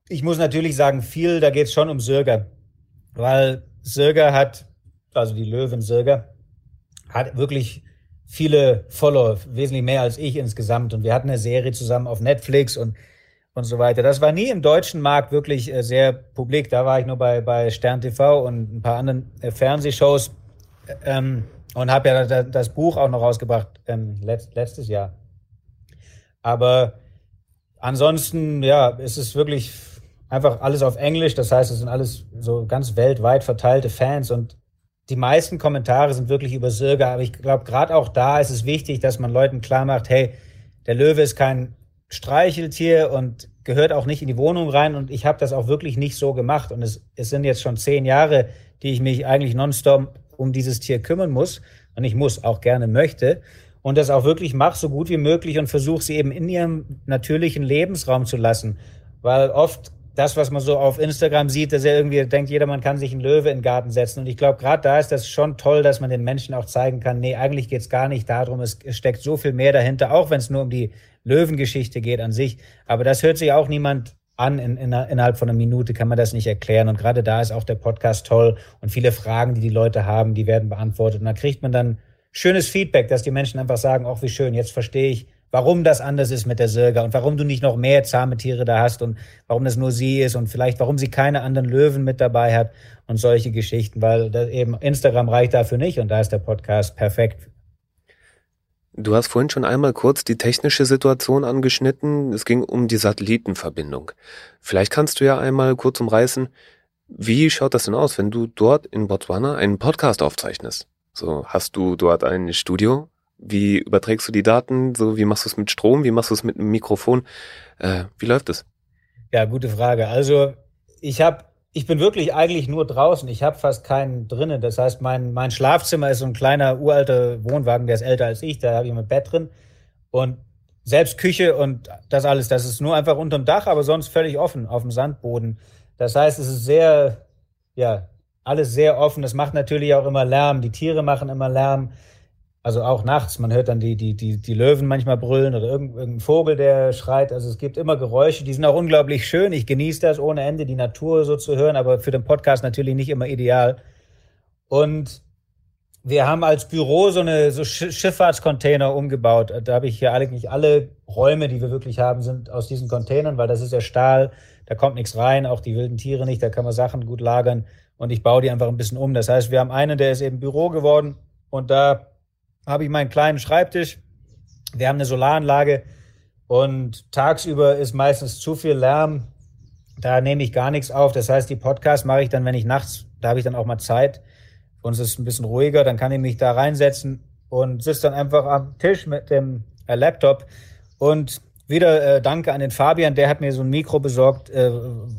ich muss natürlich sagen, viel, da geht es schon um Sürger. Weil Sürger hat, also die Löwen Sürger, hat wirklich viele Follower, wesentlich mehr als ich insgesamt. Und wir hatten eine Serie zusammen auf Netflix und und so weiter. Das war nie im deutschen Markt wirklich äh, sehr publik. Da war ich nur bei, bei Stern TV und ein paar anderen äh, Fernsehshows ähm, und habe ja das, das, Buch auch noch rausgebracht ähm, letzt, letztes Jahr. Aber ansonsten, ja, ist es wirklich einfach alles auf Englisch. Das heißt, es sind alles so ganz weltweit verteilte Fans und die meisten Kommentare sind wirklich über Sirga. Aber ich glaube, gerade auch da ist es wichtig, dass man Leuten klar macht, hey, der Löwe ist kein Streicheltier und gehört auch nicht in die Wohnung rein. Und ich habe das auch wirklich nicht so gemacht. Und es, es sind jetzt schon zehn Jahre, die ich mich eigentlich nonstop um dieses Tier kümmern muss. Und ich muss auch gerne möchte. Und das auch wirklich mache, so gut wie möglich und versuche sie eben in ihrem natürlichen Lebensraum zu lassen. Weil oft das, was man so auf Instagram sieht, dass er irgendwie denkt, jeder man kann sich einen Löwe in den Garten setzen. Und ich glaube, gerade da ist das schon toll, dass man den Menschen auch zeigen kann, nee, eigentlich geht's gar nicht darum, es steckt so viel mehr dahinter, auch wenn es nur um die Löwengeschichte geht an sich. Aber das hört sich auch niemand an. In, in, innerhalb von einer Minute kann man das nicht erklären. Und gerade da ist auch der Podcast toll. Und viele Fragen, die die Leute haben, die werden beantwortet. Und da kriegt man dann schönes Feedback, dass die Menschen einfach sagen, ach, wie schön, jetzt verstehe ich, warum das anders ist mit der Sirga und warum du nicht noch mehr zahme Tiere da hast und warum das nur sie ist und vielleicht warum sie keine anderen Löwen mit dabei hat und solche Geschichten, weil eben Instagram reicht dafür nicht und da ist der Podcast perfekt. Du hast vorhin schon einmal kurz die technische Situation angeschnitten. Es ging um die Satellitenverbindung. Vielleicht kannst du ja einmal kurz umreißen, wie schaut das denn aus, wenn du dort in Botswana einen Podcast aufzeichnest? So, hast du dort ein Studio? Wie überträgst du die Daten? So, wie machst du es mit Strom? Wie machst du es mit einem Mikrofon? Äh, wie läuft es? Ja, gute Frage. Also, ich habe ich bin wirklich eigentlich nur draußen. Ich habe fast keinen drinnen. Das heißt, mein, mein Schlafzimmer ist so ein kleiner uralter Wohnwagen, der ist älter als ich. Da habe ich mein Bett drin. Und selbst Küche und das alles, das ist nur einfach unterm Dach, aber sonst völlig offen auf dem Sandboden. Das heißt, es ist sehr, ja, alles sehr offen. Das macht natürlich auch immer Lärm. Die Tiere machen immer Lärm. Also auch nachts, man hört dann die, die, die, die Löwen manchmal brüllen oder irgendein Vogel, der schreit. Also es gibt immer Geräusche, die sind auch unglaublich schön. Ich genieße das ohne Ende, die Natur so zu hören, aber für den Podcast natürlich nicht immer ideal. Und wir haben als Büro so eine so Schifffahrtscontainer umgebaut. Da habe ich hier eigentlich alle Räume, die wir wirklich haben, sind aus diesen Containern, weil das ist ja Stahl, da kommt nichts rein, auch die wilden Tiere nicht, da kann man Sachen gut lagern und ich baue die einfach ein bisschen um. Das heißt, wir haben einen, der ist eben Büro geworden und da habe ich meinen kleinen Schreibtisch. Wir haben eine Solaranlage und tagsüber ist meistens zu viel Lärm. Da nehme ich gar nichts auf. Das heißt, die Podcasts mache ich dann, wenn ich nachts, da habe ich dann auch mal Zeit und es ist ein bisschen ruhiger, dann kann ich mich da reinsetzen und sitze dann einfach am Tisch mit dem äh, Laptop und wieder äh, danke an den Fabian, der hat mir so ein Mikro besorgt, äh,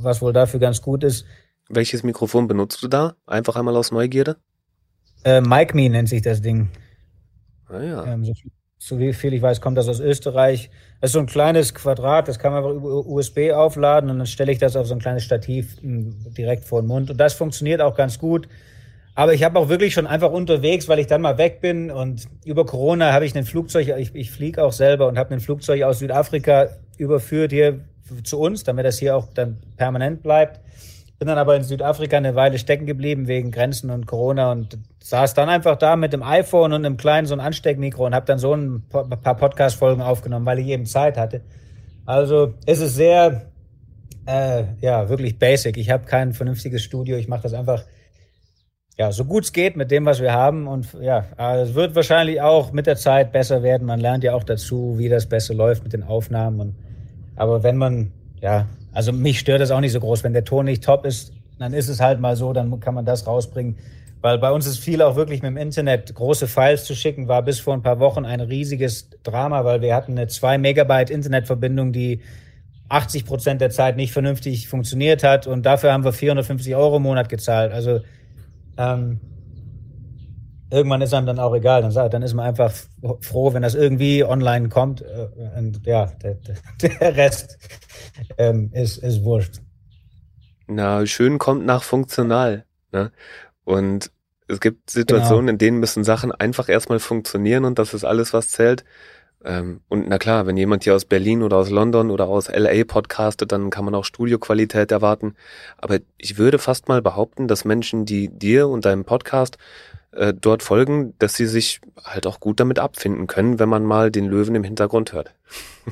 was wohl dafür ganz gut ist. Welches Mikrofon benutzt du da? Einfach einmal aus Neugierde? Äh, Mike Me nennt sich das Ding. Ah, ja. Ähm, so, so wie viel ich weiß, kommt das aus Österreich. Das ist so ein kleines Quadrat, das kann man einfach über USB aufladen und dann stelle ich das auf so ein kleines Stativ hm, direkt vor den Mund. Und das funktioniert auch ganz gut. Aber ich habe auch wirklich schon einfach unterwegs, weil ich dann mal weg bin und über Corona habe ich ein Flugzeug, ich, ich fliege auch selber und habe ein Flugzeug aus Südafrika überführt hier zu uns, damit das hier auch dann permanent bleibt. Bin dann aber in Südafrika eine Weile stecken geblieben wegen Grenzen und Corona und saß dann einfach da mit dem iPhone und einem kleinen so ein Ansteckmikro und habe dann so ein paar Podcast-Folgen aufgenommen, weil ich eben Zeit hatte. Also es ist sehr, äh, ja, wirklich basic. Ich habe kein vernünftiges Studio. Ich mache das einfach ja, so gut es geht mit dem, was wir haben. Und ja, es wird wahrscheinlich auch mit der Zeit besser werden. Man lernt ja auch dazu, wie das besser läuft mit den Aufnahmen. Und, aber wenn man, ja, also mich stört das auch nicht so groß. Wenn der Ton nicht top ist, dann ist es halt mal so, dann kann man das rausbringen. Weil bei uns ist viel auch wirklich mit dem Internet große Files zu schicken, war bis vor ein paar Wochen ein riesiges Drama, weil wir hatten eine 2 Megabyte Internetverbindung, die 80 Prozent der Zeit nicht vernünftig funktioniert hat und dafür haben wir 450 Euro im Monat gezahlt. Also ähm, irgendwann ist einem dann auch egal. Dann, dann ist man einfach froh, wenn das irgendwie online kommt. Äh, und ja, der, der Rest ähm, ist, ist wurscht. Na, schön kommt nach funktional. Ne? Und es gibt Situationen, genau. in denen müssen Sachen einfach erstmal funktionieren und das ist alles, was zählt. Ähm, und na klar, wenn jemand hier aus Berlin oder aus London oder aus LA podcastet, dann kann man auch Studioqualität erwarten. Aber ich würde fast mal behaupten, dass Menschen, die dir und deinem Podcast äh, dort folgen, dass sie sich halt auch gut damit abfinden können, wenn man mal den Löwen im Hintergrund hört.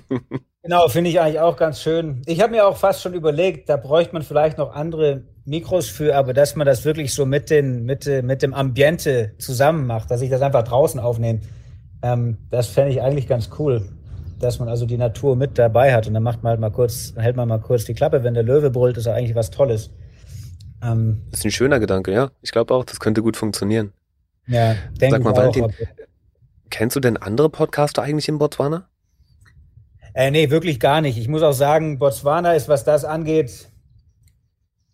genau, finde ich eigentlich auch ganz schön. Ich habe mir auch fast schon überlegt, da bräuchte man vielleicht noch andere Mikros für, aber dass man das wirklich so mit, den, mit, mit dem Ambiente zusammen macht, dass ich das einfach draußen aufnehme ähm, das fände ich eigentlich ganz cool, dass man also die Natur mit dabei hat und dann macht man halt mal kurz, hält man mal kurz die Klappe, wenn der Löwe brüllt, ist ja eigentlich was Tolles. Ähm, das ist ein schöner Gedanke, ja. Ich glaube auch, das könnte gut funktionieren. Ja, denke Sag mal, Valentin, auch, kennst du denn andere Podcaster eigentlich in Botswana? Äh, nee, wirklich gar nicht. Ich muss auch sagen, Botswana ist, was das angeht,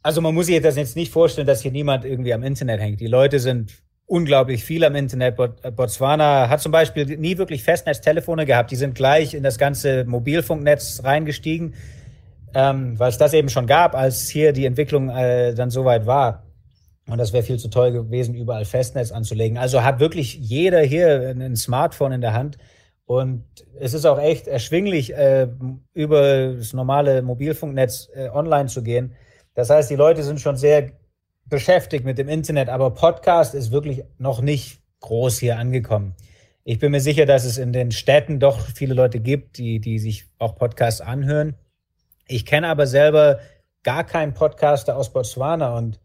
also man muss sich das jetzt nicht vorstellen, dass hier niemand irgendwie am Internet hängt. Die Leute sind unglaublich viel am Internet. Äh, Botswana hat zum Beispiel nie wirklich Festnetztelefone gehabt. Die sind gleich in das ganze Mobilfunknetz reingestiegen, ähm, weil es das eben schon gab, als hier die Entwicklung äh, dann soweit war. Und das wäre viel zu toll gewesen, überall Festnetz anzulegen. Also hat wirklich jeder hier ein Smartphone in der Hand. Und es ist auch echt erschwinglich, äh, über das normale Mobilfunknetz äh, online zu gehen. Das heißt, die Leute sind schon sehr beschäftigt mit dem Internet, aber Podcast ist wirklich noch nicht groß hier angekommen. Ich bin mir sicher, dass es in den Städten doch viele Leute gibt, die, die sich auch Podcasts anhören. Ich kenne aber selber gar keinen Podcaster aus Botswana und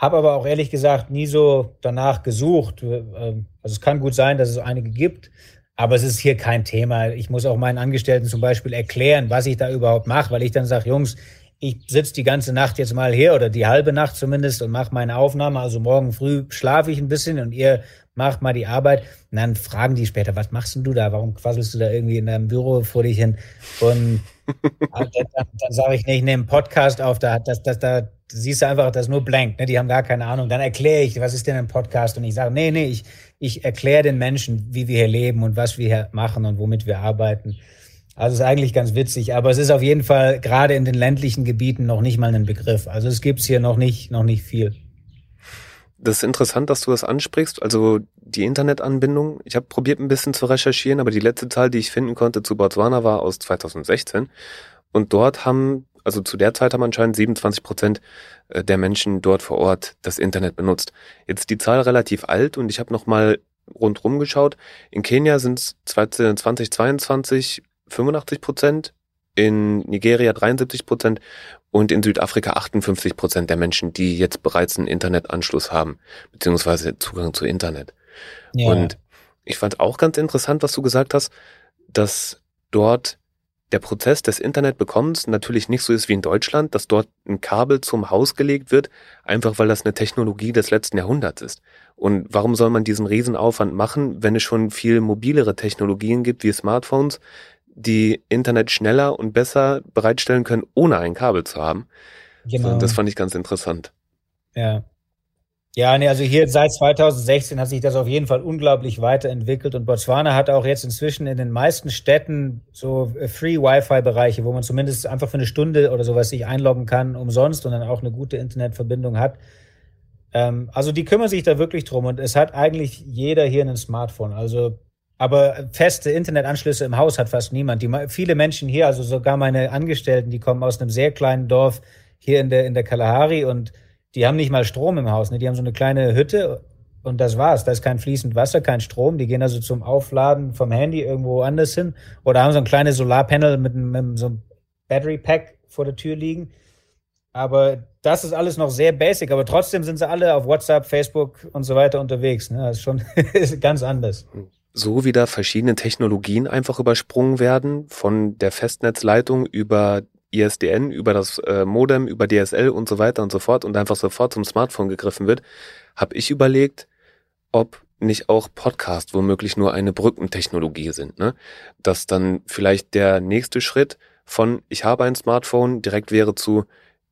habe aber auch ehrlich gesagt nie so danach gesucht. Ähm, also es kann gut sein, dass es einige gibt, aber es ist hier kein Thema. Ich muss auch meinen Angestellten zum Beispiel erklären, was ich da überhaupt mache, weil ich dann sage, Jungs, ich sitze die ganze Nacht jetzt mal hier oder die halbe Nacht zumindest und mache meine Aufnahme. Also morgen früh schlafe ich ein bisschen und ihr macht mal die Arbeit. Und dann fragen die später, was machst denn du da? Warum quasselst du da irgendwie in deinem Büro vor dich hin? Und dann, dann, dann sage ich, nee, ich nehme einen Podcast auf, da, das, das, da siehst du einfach, das ist nur blank, ne? die haben gar keine Ahnung. Dann erkläre ich, was ist denn ein Podcast? Und ich sage, nee, nee, ich, ich erkläre den Menschen, wie wir hier leben und was wir hier machen und womit wir arbeiten. Also ist eigentlich ganz witzig, aber es ist auf jeden Fall gerade in den ländlichen Gebieten noch nicht mal ein Begriff. Also es gibt's hier noch nicht, noch nicht viel. Das ist interessant, dass du das ansprichst. Also die Internetanbindung. Ich habe probiert ein bisschen zu recherchieren, aber die letzte Zahl, die ich finden konnte zu Botswana, war aus 2016. Und dort haben, also zu der Zeit haben anscheinend 27 Prozent äh, der Menschen dort vor Ort das Internet benutzt. Jetzt ist die Zahl relativ alt und ich habe nochmal rundrum geschaut. In Kenia sind es 2022 85 Prozent, in Nigeria 73 Prozent und in Südafrika 58 Prozent der Menschen, die jetzt bereits einen Internetanschluss haben, beziehungsweise Zugang zu Internet. Ja. Und ich fand auch ganz interessant, was du gesagt hast, dass dort der Prozess des Internetbekommens natürlich nicht so ist wie in Deutschland, dass dort ein Kabel zum Haus gelegt wird, einfach weil das eine Technologie des letzten Jahrhunderts ist. Und warum soll man diesen Riesenaufwand machen, wenn es schon viel mobilere Technologien gibt wie Smartphones, die Internet schneller und besser bereitstellen können, ohne ein Kabel zu haben. Genau. das fand ich ganz interessant. Ja. Ja, nee, also hier seit 2016 hat sich das auf jeden Fall unglaublich weiterentwickelt und Botswana hat auch jetzt inzwischen in den meisten Städten so äh, Free Wi-Fi-Bereiche, wo man zumindest einfach für eine Stunde oder sowas sich einloggen kann, umsonst und dann auch eine gute Internetverbindung hat. Ähm, also die kümmern sich da wirklich drum und es hat eigentlich jeder hier ein Smartphone. Also Aber feste Internetanschlüsse im Haus hat fast niemand. Die, viele Menschen hier, also sogar meine Angestellten, die kommen aus einem sehr kleinen Dorf hier in der, in der Kalahari und die haben nicht mal Strom im Haus. Ne? Die haben so eine kleine Hütte und das war's. Da ist kein fließend Wasser, kein Strom. Die gehen also zum Aufladen vom Handy irgendwo anders hin oder haben so ein kleines Solarpanel mit, mit so einem Battery Pack vor der Tür liegen. Aber das ist alles noch sehr basic, aber trotzdem sind sie alle auf WhatsApp, Facebook und so weiter unterwegs. Ne? Das ist schon ganz anders. So wie da verschiedene Technologien einfach übersprungen werden, von der Festnetzleitung über ISDN, über das äh, Modem, über DSL und so weiter und so fort und einfach sofort zum Smartphone gegriffen wird, habe ich überlegt, ob nicht auch Podcast womöglich nur eine Brückentechnologie sind, ne? Dass dann vielleicht der nächste Schritt von ich habe ein Smartphone direkt wäre zu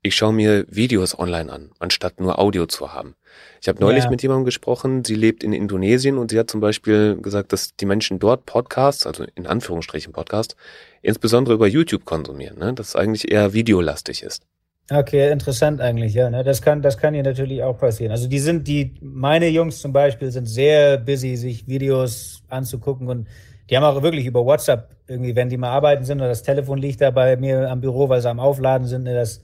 ich schaue mir Videos online an, anstatt nur Audio zu haben. Ich habe neulich ja. mit jemandem gesprochen, sie lebt in Indonesien und sie hat zum Beispiel gesagt, dass die Menschen dort Podcasts, also in Anführungsstrichen Podcasts, insbesondere über YouTube konsumieren, ne? dass es eigentlich eher videolastig ist. Okay, interessant eigentlich, ja. Ne? Das kann, das kann hier natürlich auch passieren. Also die sind, die, meine Jungs zum Beispiel sind sehr busy, sich Videos anzugucken und die haben auch wirklich über WhatsApp irgendwie, wenn die mal arbeiten sind oder das Telefon liegt da bei mir am Büro, weil sie am Aufladen sind, ne, das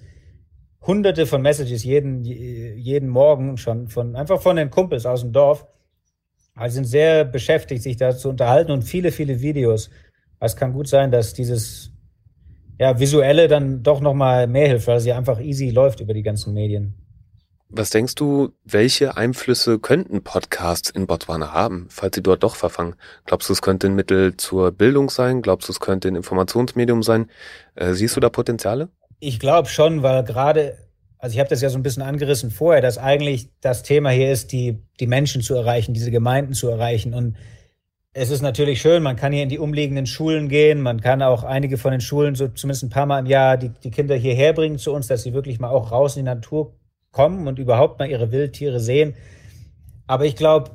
hunderte von Messages jeden, jeden Morgen schon von, einfach von den Kumpels aus dem Dorf. Also sind sehr beschäftigt, sich da zu unterhalten und viele, viele Videos. Es kann gut sein, dass dieses ja, visuelle dann doch nochmal mehr hilft, weil sie einfach easy läuft über die ganzen Medien. Was denkst du, welche Einflüsse könnten Podcasts in Botswana haben, falls sie dort doch verfangen? Glaubst du, es könnte ein Mittel zur Bildung sein? Glaubst du, es könnte ein Informationsmedium sein? Äh, siehst du da Potenziale? Ich glaube schon, weil gerade, also ich habe das ja so ein bisschen angerissen vorher, dass eigentlich das Thema hier ist, die, die Menschen zu erreichen, diese Gemeinden zu erreichen. Und es ist natürlich schön, man kann hier in die umliegenden Schulen gehen, man kann auch einige von den Schulen so zumindest ein paar Mal im Jahr die, die Kinder hierher bringen zu uns, dass sie wirklich mal auch raus in die Natur kommen und überhaupt mal ihre Wildtiere sehen. Aber ich glaube,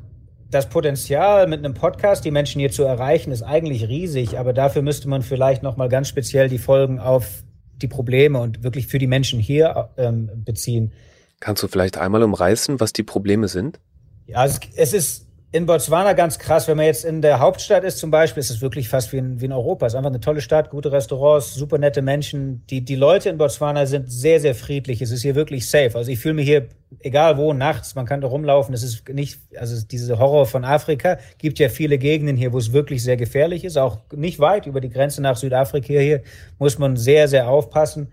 das Potenzial mit einem Podcast, die Menschen hier zu erreichen, ist eigentlich riesig. Aber dafür müsste man vielleicht noch mal ganz speziell die Folgen auf die Probleme und wirklich für die Menschen hier ähm, beziehen. Kannst du vielleicht einmal umreißen, was die Probleme sind? Ja, es, es ist in Botswana ganz krass. Wenn man jetzt in der Hauptstadt ist zum Beispiel, ist es wirklich fast wie in, wie in Europa. Es ist einfach eine tolle Stadt, gute Restaurants, super nette Menschen. Die, die Leute in Botswana sind sehr, sehr friedlich. Es ist hier wirklich safe. Also ich fühle mich hier, egal wo, nachts, man kann da rumlaufen. Es ist nicht, also diese Horror von Afrika gibt ja viele Gegenden hier, wo es wirklich sehr gefährlich ist. Auch nicht weit über die Grenze nach Südafrika hier muss man sehr, sehr aufpassen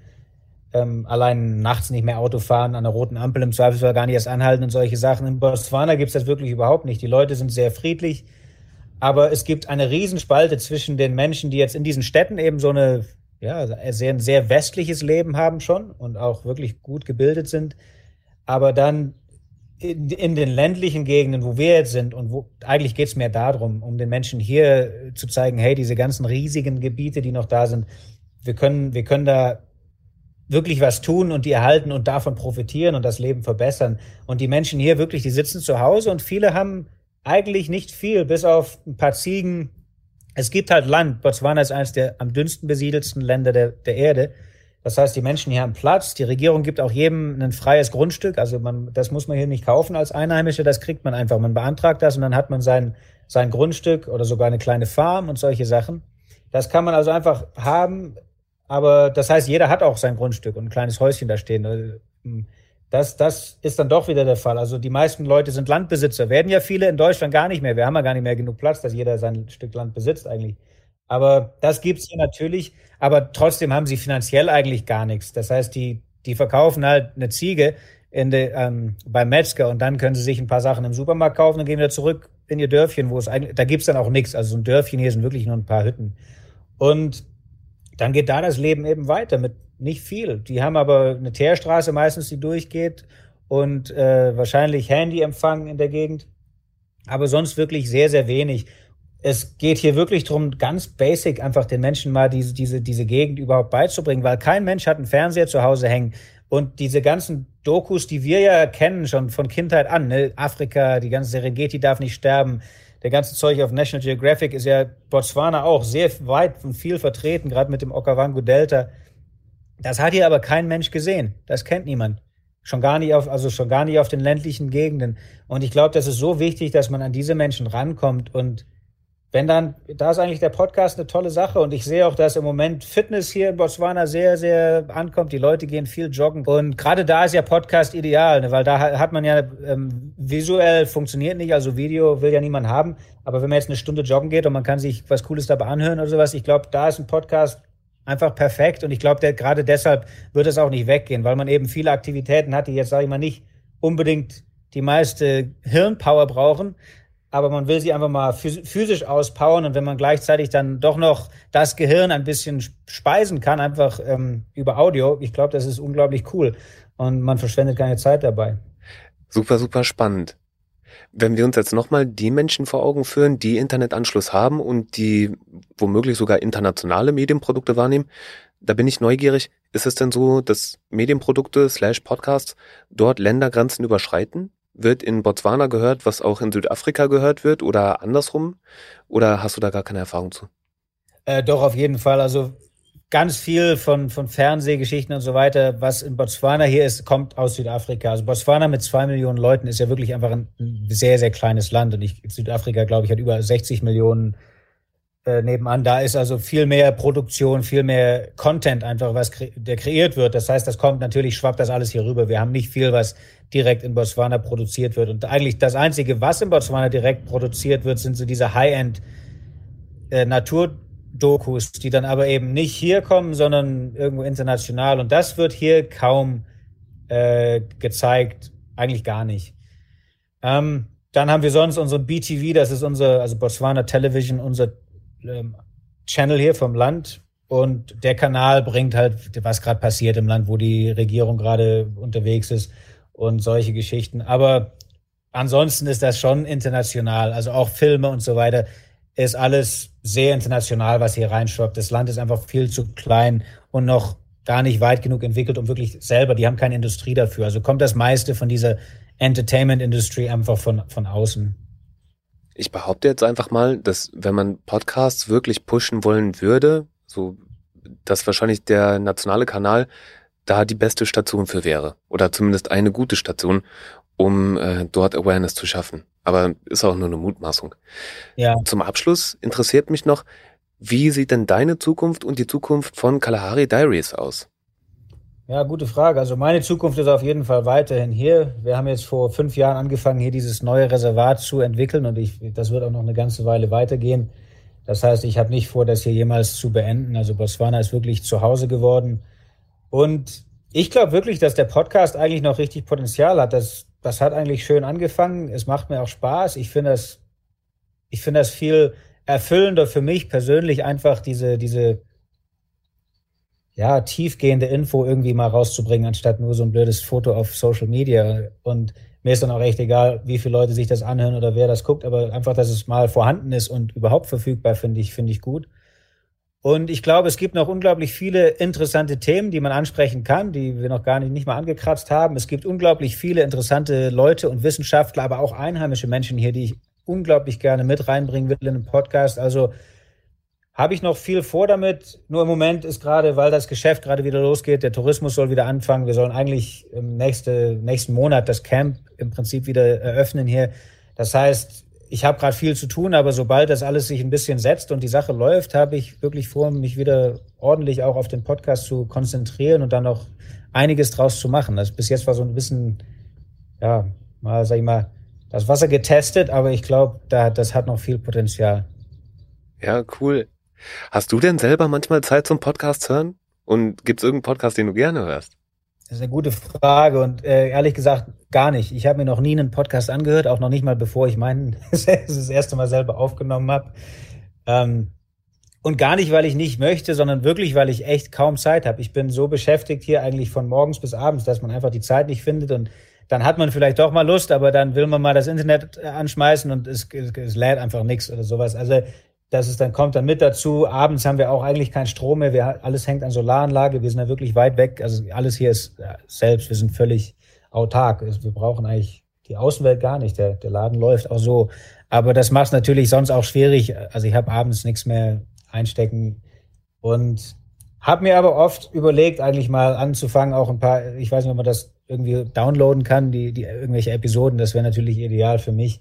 ähm, allein nachts nicht mehr Auto fahren, an der roten Ampel im Zweifelsfall gar nicht erst anhalten und solche Sachen. In Botswana gibt es das wirklich überhaupt nicht. Die Leute sind sehr friedlich, aber es gibt eine Riesenspalte zwischen den Menschen, die jetzt in diesen Städten eben so eine, ja, sehr, ein sehr westliches Leben haben schon und auch wirklich gut gebildet sind, aber dann in, in den ländlichen Gegenden, wo wir jetzt sind und wo eigentlich geht es mehr darum, um den Menschen hier zu zeigen, hey, diese ganzen riesigen Gebiete, die noch da sind, wir können, wir können da wirklich was tun und die erhalten und davon profitieren und das Leben verbessern. Und die Menschen hier wirklich, die sitzen zu Hause und viele haben eigentlich nicht viel, bis auf ein paar Ziegen. Es gibt halt Land. Botswana ist eines der am dünnsten besiedelsten Länder der, der Erde. Das heißt, die Menschen hier haben Platz. Die Regierung gibt auch jedem ein freies Grundstück. Also man, das muss man hier nicht kaufen als Einheimische. Das kriegt man einfach. Man beantragt das und dann hat man sein, sein Grundstück oder sogar eine kleine Farm und solche Sachen. Das kann man also einfach haben. Aber das heißt, jeder hat auch sein Grundstück und ein kleines Häuschen da stehen. Also, hm, das, das ist dann doch wieder der Fall. Also die meisten Leute sind Landbesitzer. Werden ja viele in Deutschland gar nicht mehr. Wir haben ja gar nicht mehr genug Platz, dass jeder sein Stück Land besitzt eigentlich. Aber das gibt's hier natürlich. Aber trotzdem haben sie finanziell eigentlich gar nichts. Das heißt, die, die verkaufen halt eine Ziege in de, ähm, beim Metzger und dann können sie sich ein paar Sachen im Supermarkt kaufen und gehen wieder zurück in ihr Dörfchen, wo es eigentlich, da gibt's dann auch nichts. Also so ein Dörfchen hier sind wirklich nur ein paar Hütten. Und dann geht da das Leben eben weiter mit nicht viel. Die haben aber eine Teerstraße meistens, die durchgeht und äh, wahrscheinlich Handyempfang in der Gegend, aber sonst wirklich sehr, sehr wenig. Es geht hier wirklich darum, ganz basic einfach den Menschen mal diese, diese, diese Gegend überhaupt beizubringen, weil kein Mensch hat einen Fernseher zu Hause hängen. Und diese ganzen Dokus, die wir ja kennen, schon von Kindheit an, ne? Afrika, die ganze Serengeti darf nicht sterben, der ganze Zeug auf National Geographic ist ja Botswana auch sehr weit und viel vertreten, gerade mit dem Okavango Delta. Das hat hier aber kein Mensch gesehen. Das kennt niemand. Schon gar nicht auf, also schon gar nicht auf den ländlichen Gegenden. Und ich glaube, das ist so wichtig, dass man an diese Menschen rankommt und wenn dann, da ist eigentlich der Podcast eine tolle Sache und ich sehe auch, dass im Moment Fitness hier in Botswana sehr, sehr ankommt. Die Leute gehen viel joggen und gerade da ist ja Podcast ideal, ne? weil da hat man ja ähm, visuell funktioniert nicht, also Video will ja niemand haben, aber wenn man jetzt eine Stunde joggen geht und man kann sich was Cooles dabei anhören oder sowas, ich glaube, da ist ein Podcast einfach perfekt und ich glaube, gerade deshalb wird es auch nicht weggehen, weil man eben viele Aktivitäten hat, die jetzt, sage ich mal, nicht unbedingt die meiste Hirnpower brauchen, aber man will sie einfach mal physisch auspowern und wenn man gleichzeitig dann doch noch das Gehirn ein bisschen speisen kann, einfach ähm, über Audio, ich glaube, das ist unglaublich cool und man verschwendet keine Zeit dabei. Super, super spannend. Wenn wir uns jetzt nochmal die Menschen vor Augen führen, die Internetanschluss haben und die womöglich sogar internationale Medienprodukte wahrnehmen, da bin ich neugierig. Ist es denn so, dass Medienprodukte slash Podcasts dort Ländergrenzen überschreiten? Wird in Botswana gehört, was auch in Südafrika gehört wird oder andersrum? Oder hast du da gar keine Erfahrung zu? Äh, doch, auf jeden Fall. Also ganz viel von, von Fernsehgeschichten und so weiter, was in Botswana hier ist, kommt aus Südafrika. Also Botswana mit zwei Millionen Leuten ist ja wirklich einfach ein sehr, sehr kleines Land. Und ich, Südafrika, glaube ich, hat über 60 Millionen äh, nebenan. Da ist also viel mehr Produktion, viel mehr Content einfach, was kre der kreiert wird. Das heißt, das kommt natürlich, schwappt das alles hier rüber. Wir haben nicht viel, was direkt in Botswana produziert wird. Und eigentlich das Einzige, was in Botswana direkt produziert wird, sind so diese High-End äh, Naturdokus, die dann aber eben nicht hier kommen, sondern irgendwo international. Und das wird hier kaum äh, gezeigt, eigentlich gar nicht. Ähm, dann haben wir sonst unseren BTV, das ist unser, also Botswana Television, unser Channel hier vom Land. Und der Kanal bringt halt, was gerade passiert im Land, wo die Regierung gerade unterwegs ist und solche Geschichten. Aber ansonsten ist das schon international. Also auch Filme und so weiter ist alles sehr international, was hier reinschwappt. Das Land ist einfach viel zu klein und noch gar nicht weit genug entwickelt, um wirklich selber, die haben keine Industrie dafür. Also kommt das meiste von dieser Entertainment-Industrie einfach von, von außen. Ich behaupte jetzt einfach mal, dass wenn man Podcasts wirklich pushen wollen würde, so dass wahrscheinlich der nationale Kanal da die beste Station für wäre. Oder zumindest eine gute Station, um äh, dort Awareness zu schaffen. Aber ist auch nur eine Mutmaßung. Ja. Zum Abschluss interessiert mich noch, wie sieht denn deine Zukunft und die Zukunft von Kalahari Diaries aus? Ja, gute Frage. Also meine Zukunft ist auf jeden Fall weiterhin hier. Wir haben jetzt vor fünf Jahren angefangen, hier dieses neue Reservat zu entwickeln und ich, das wird auch noch eine ganze Weile weitergehen. Das heißt, ich habe nicht vor, das hier jemals zu beenden. Also Botswana ist wirklich zu Hause geworden. Und ich glaube wirklich, dass der Podcast eigentlich noch richtig Potenzial hat. Das, das hat eigentlich schön angefangen. Es macht mir auch Spaß. Ich finde das, ich finde das viel erfüllender für mich persönlich einfach diese, diese, ja, tiefgehende Info irgendwie mal rauszubringen, anstatt nur so ein blödes Foto auf Social Media. Und mir ist dann auch echt egal, wie viele Leute sich das anhören oder wer das guckt, aber einfach, dass es mal vorhanden ist und überhaupt verfügbar, finde ich, finde ich gut. Und ich glaube, es gibt noch unglaublich viele interessante Themen, die man ansprechen kann, die wir noch gar nicht, nicht mal angekratzt haben. Es gibt unglaublich viele interessante Leute und Wissenschaftler, aber auch einheimische Menschen hier, die ich unglaublich gerne mit reinbringen will in den Podcast. Also habe ich noch viel vor damit. Nur im Moment ist gerade, weil das Geschäft gerade wieder losgeht, der Tourismus soll wieder anfangen. Wir sollen eigentlich im nächste, nächsten Monat das Camp im Prinzip wieder eröffnen hier. Das heißt, ich habe gerade viel zu tun, aber sobald das alles sich ein bisschen setzt und die Sache läuft, habe ich wirklich vor, mich wieder ordentlich auch auf den Podcast zu konzentrieren und dann noch einiges draus zu machen. Das bis jetzt war so ein bisschen, ja, mal sag ich mal, das Wasser getestet, aber ich glaube, da, das hat noch viel Potenzial. Ja, cool. Hast du denn selber manchmal Zeit zum Podcast hören? Und gibt es irgendeinen Podcast, den du gerne hörst? Das ist eine gute Frage und äh, ehrlich gesagt gar nicht. Ich habe mir noch nie einen Podcast angehört, auch noch nicht mal bevor ich meinen das erste Mal selber aufgenommen habe. Ähm, und gar nicht, weil ich nicht möchte, sondern wirklich, weil ich echt kaum Zeit habe. Ich bin so beschäftigt hier eigentlich von morgens bis abends, dass man einfach die Zeit nicht findet und dann hat man vielleicht doch mal Lust, aber dann will man mal das Internet äh, anschmeißen und es, es, es lädt einfach nichts oder sowas. Also dass es dann kommt dann mit dazu. Abends haben wir auch eigentlich keinen Strom mehr. Wir, alles hängt an Solaranlage. Wir sind ja wirklich weit weg. Also alles hier ist selbst. Wir sind völlig autark. Wir brauchen eigentlich die Außenwelt gar nicht. Der, der Laden läuft auch so. Aber das macht es natürlich sonst auch schwierig. Also ich habe abends nichts mehr einstecken und habe mir aber oft überlegt, eigentlich mal anzufangen, auch ein paar, ich weiß nicht, ob man das irgendwie downloaden kann, die, die irgendwelche Episoden. Das wäre natürlich ideal für mich.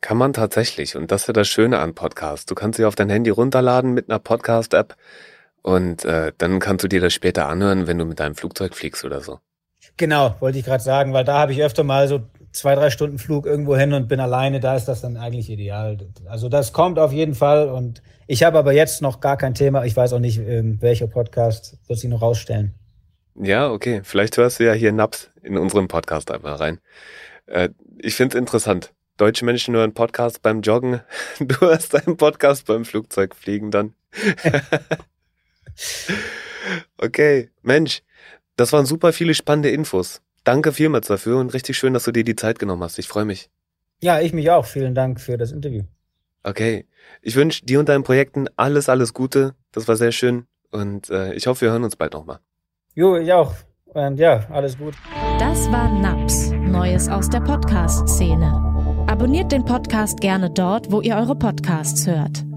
Kann man tatsächlich. Und das ist ja das Schöne an Podcasts. Du kannst sie auf dein Handy runterladen mit einer Podcast-App und äh, dann kannst du dir das später anhören, wenn du mit deinem Flugzeug fliegst oder so. Genau, wollte ich gerade sagen, weil da habe ich öfter mal so zwei, drei Stunden Flug irgendwo hin und bin alleine, da ist das dann eigentlich ideal. Also das kommt auf jeden Fall und ich habe aber jetzt noch gar kein Thema. Ich weiß auch nicht, ähm, welcher Podcast wird sich noch rausstellen. Ja, okay. Vielleicht hörst du ja hier Naps in unserem Podcast einmal rein. Äh, ich finde es interessant. Deutsche Menschen hören Podcasts beim Joggen. Du hörst einen Podcast beim Flugzeugfliegen dann. okay, Mensch, das waren super viele spannende Infos. Danke vielmals dafür und richtig schön, dass du dir die Zeit genommen hast. Ich freue mich. Ja, ich mich auch. Vielen Dank für das Interview. Okay. Ich wünsche dir und deinen Projekten alles, alles Gute. Das war sehr schön und äh, ich hoffe, wir hören uns bald nochmal. Jo, ich auch. Und ja, alles gut. Das war NAPS, Neues aus der Podcast-Szene. Abonniert den Podcast gerne dort, wo ihr eure Podcasts hört.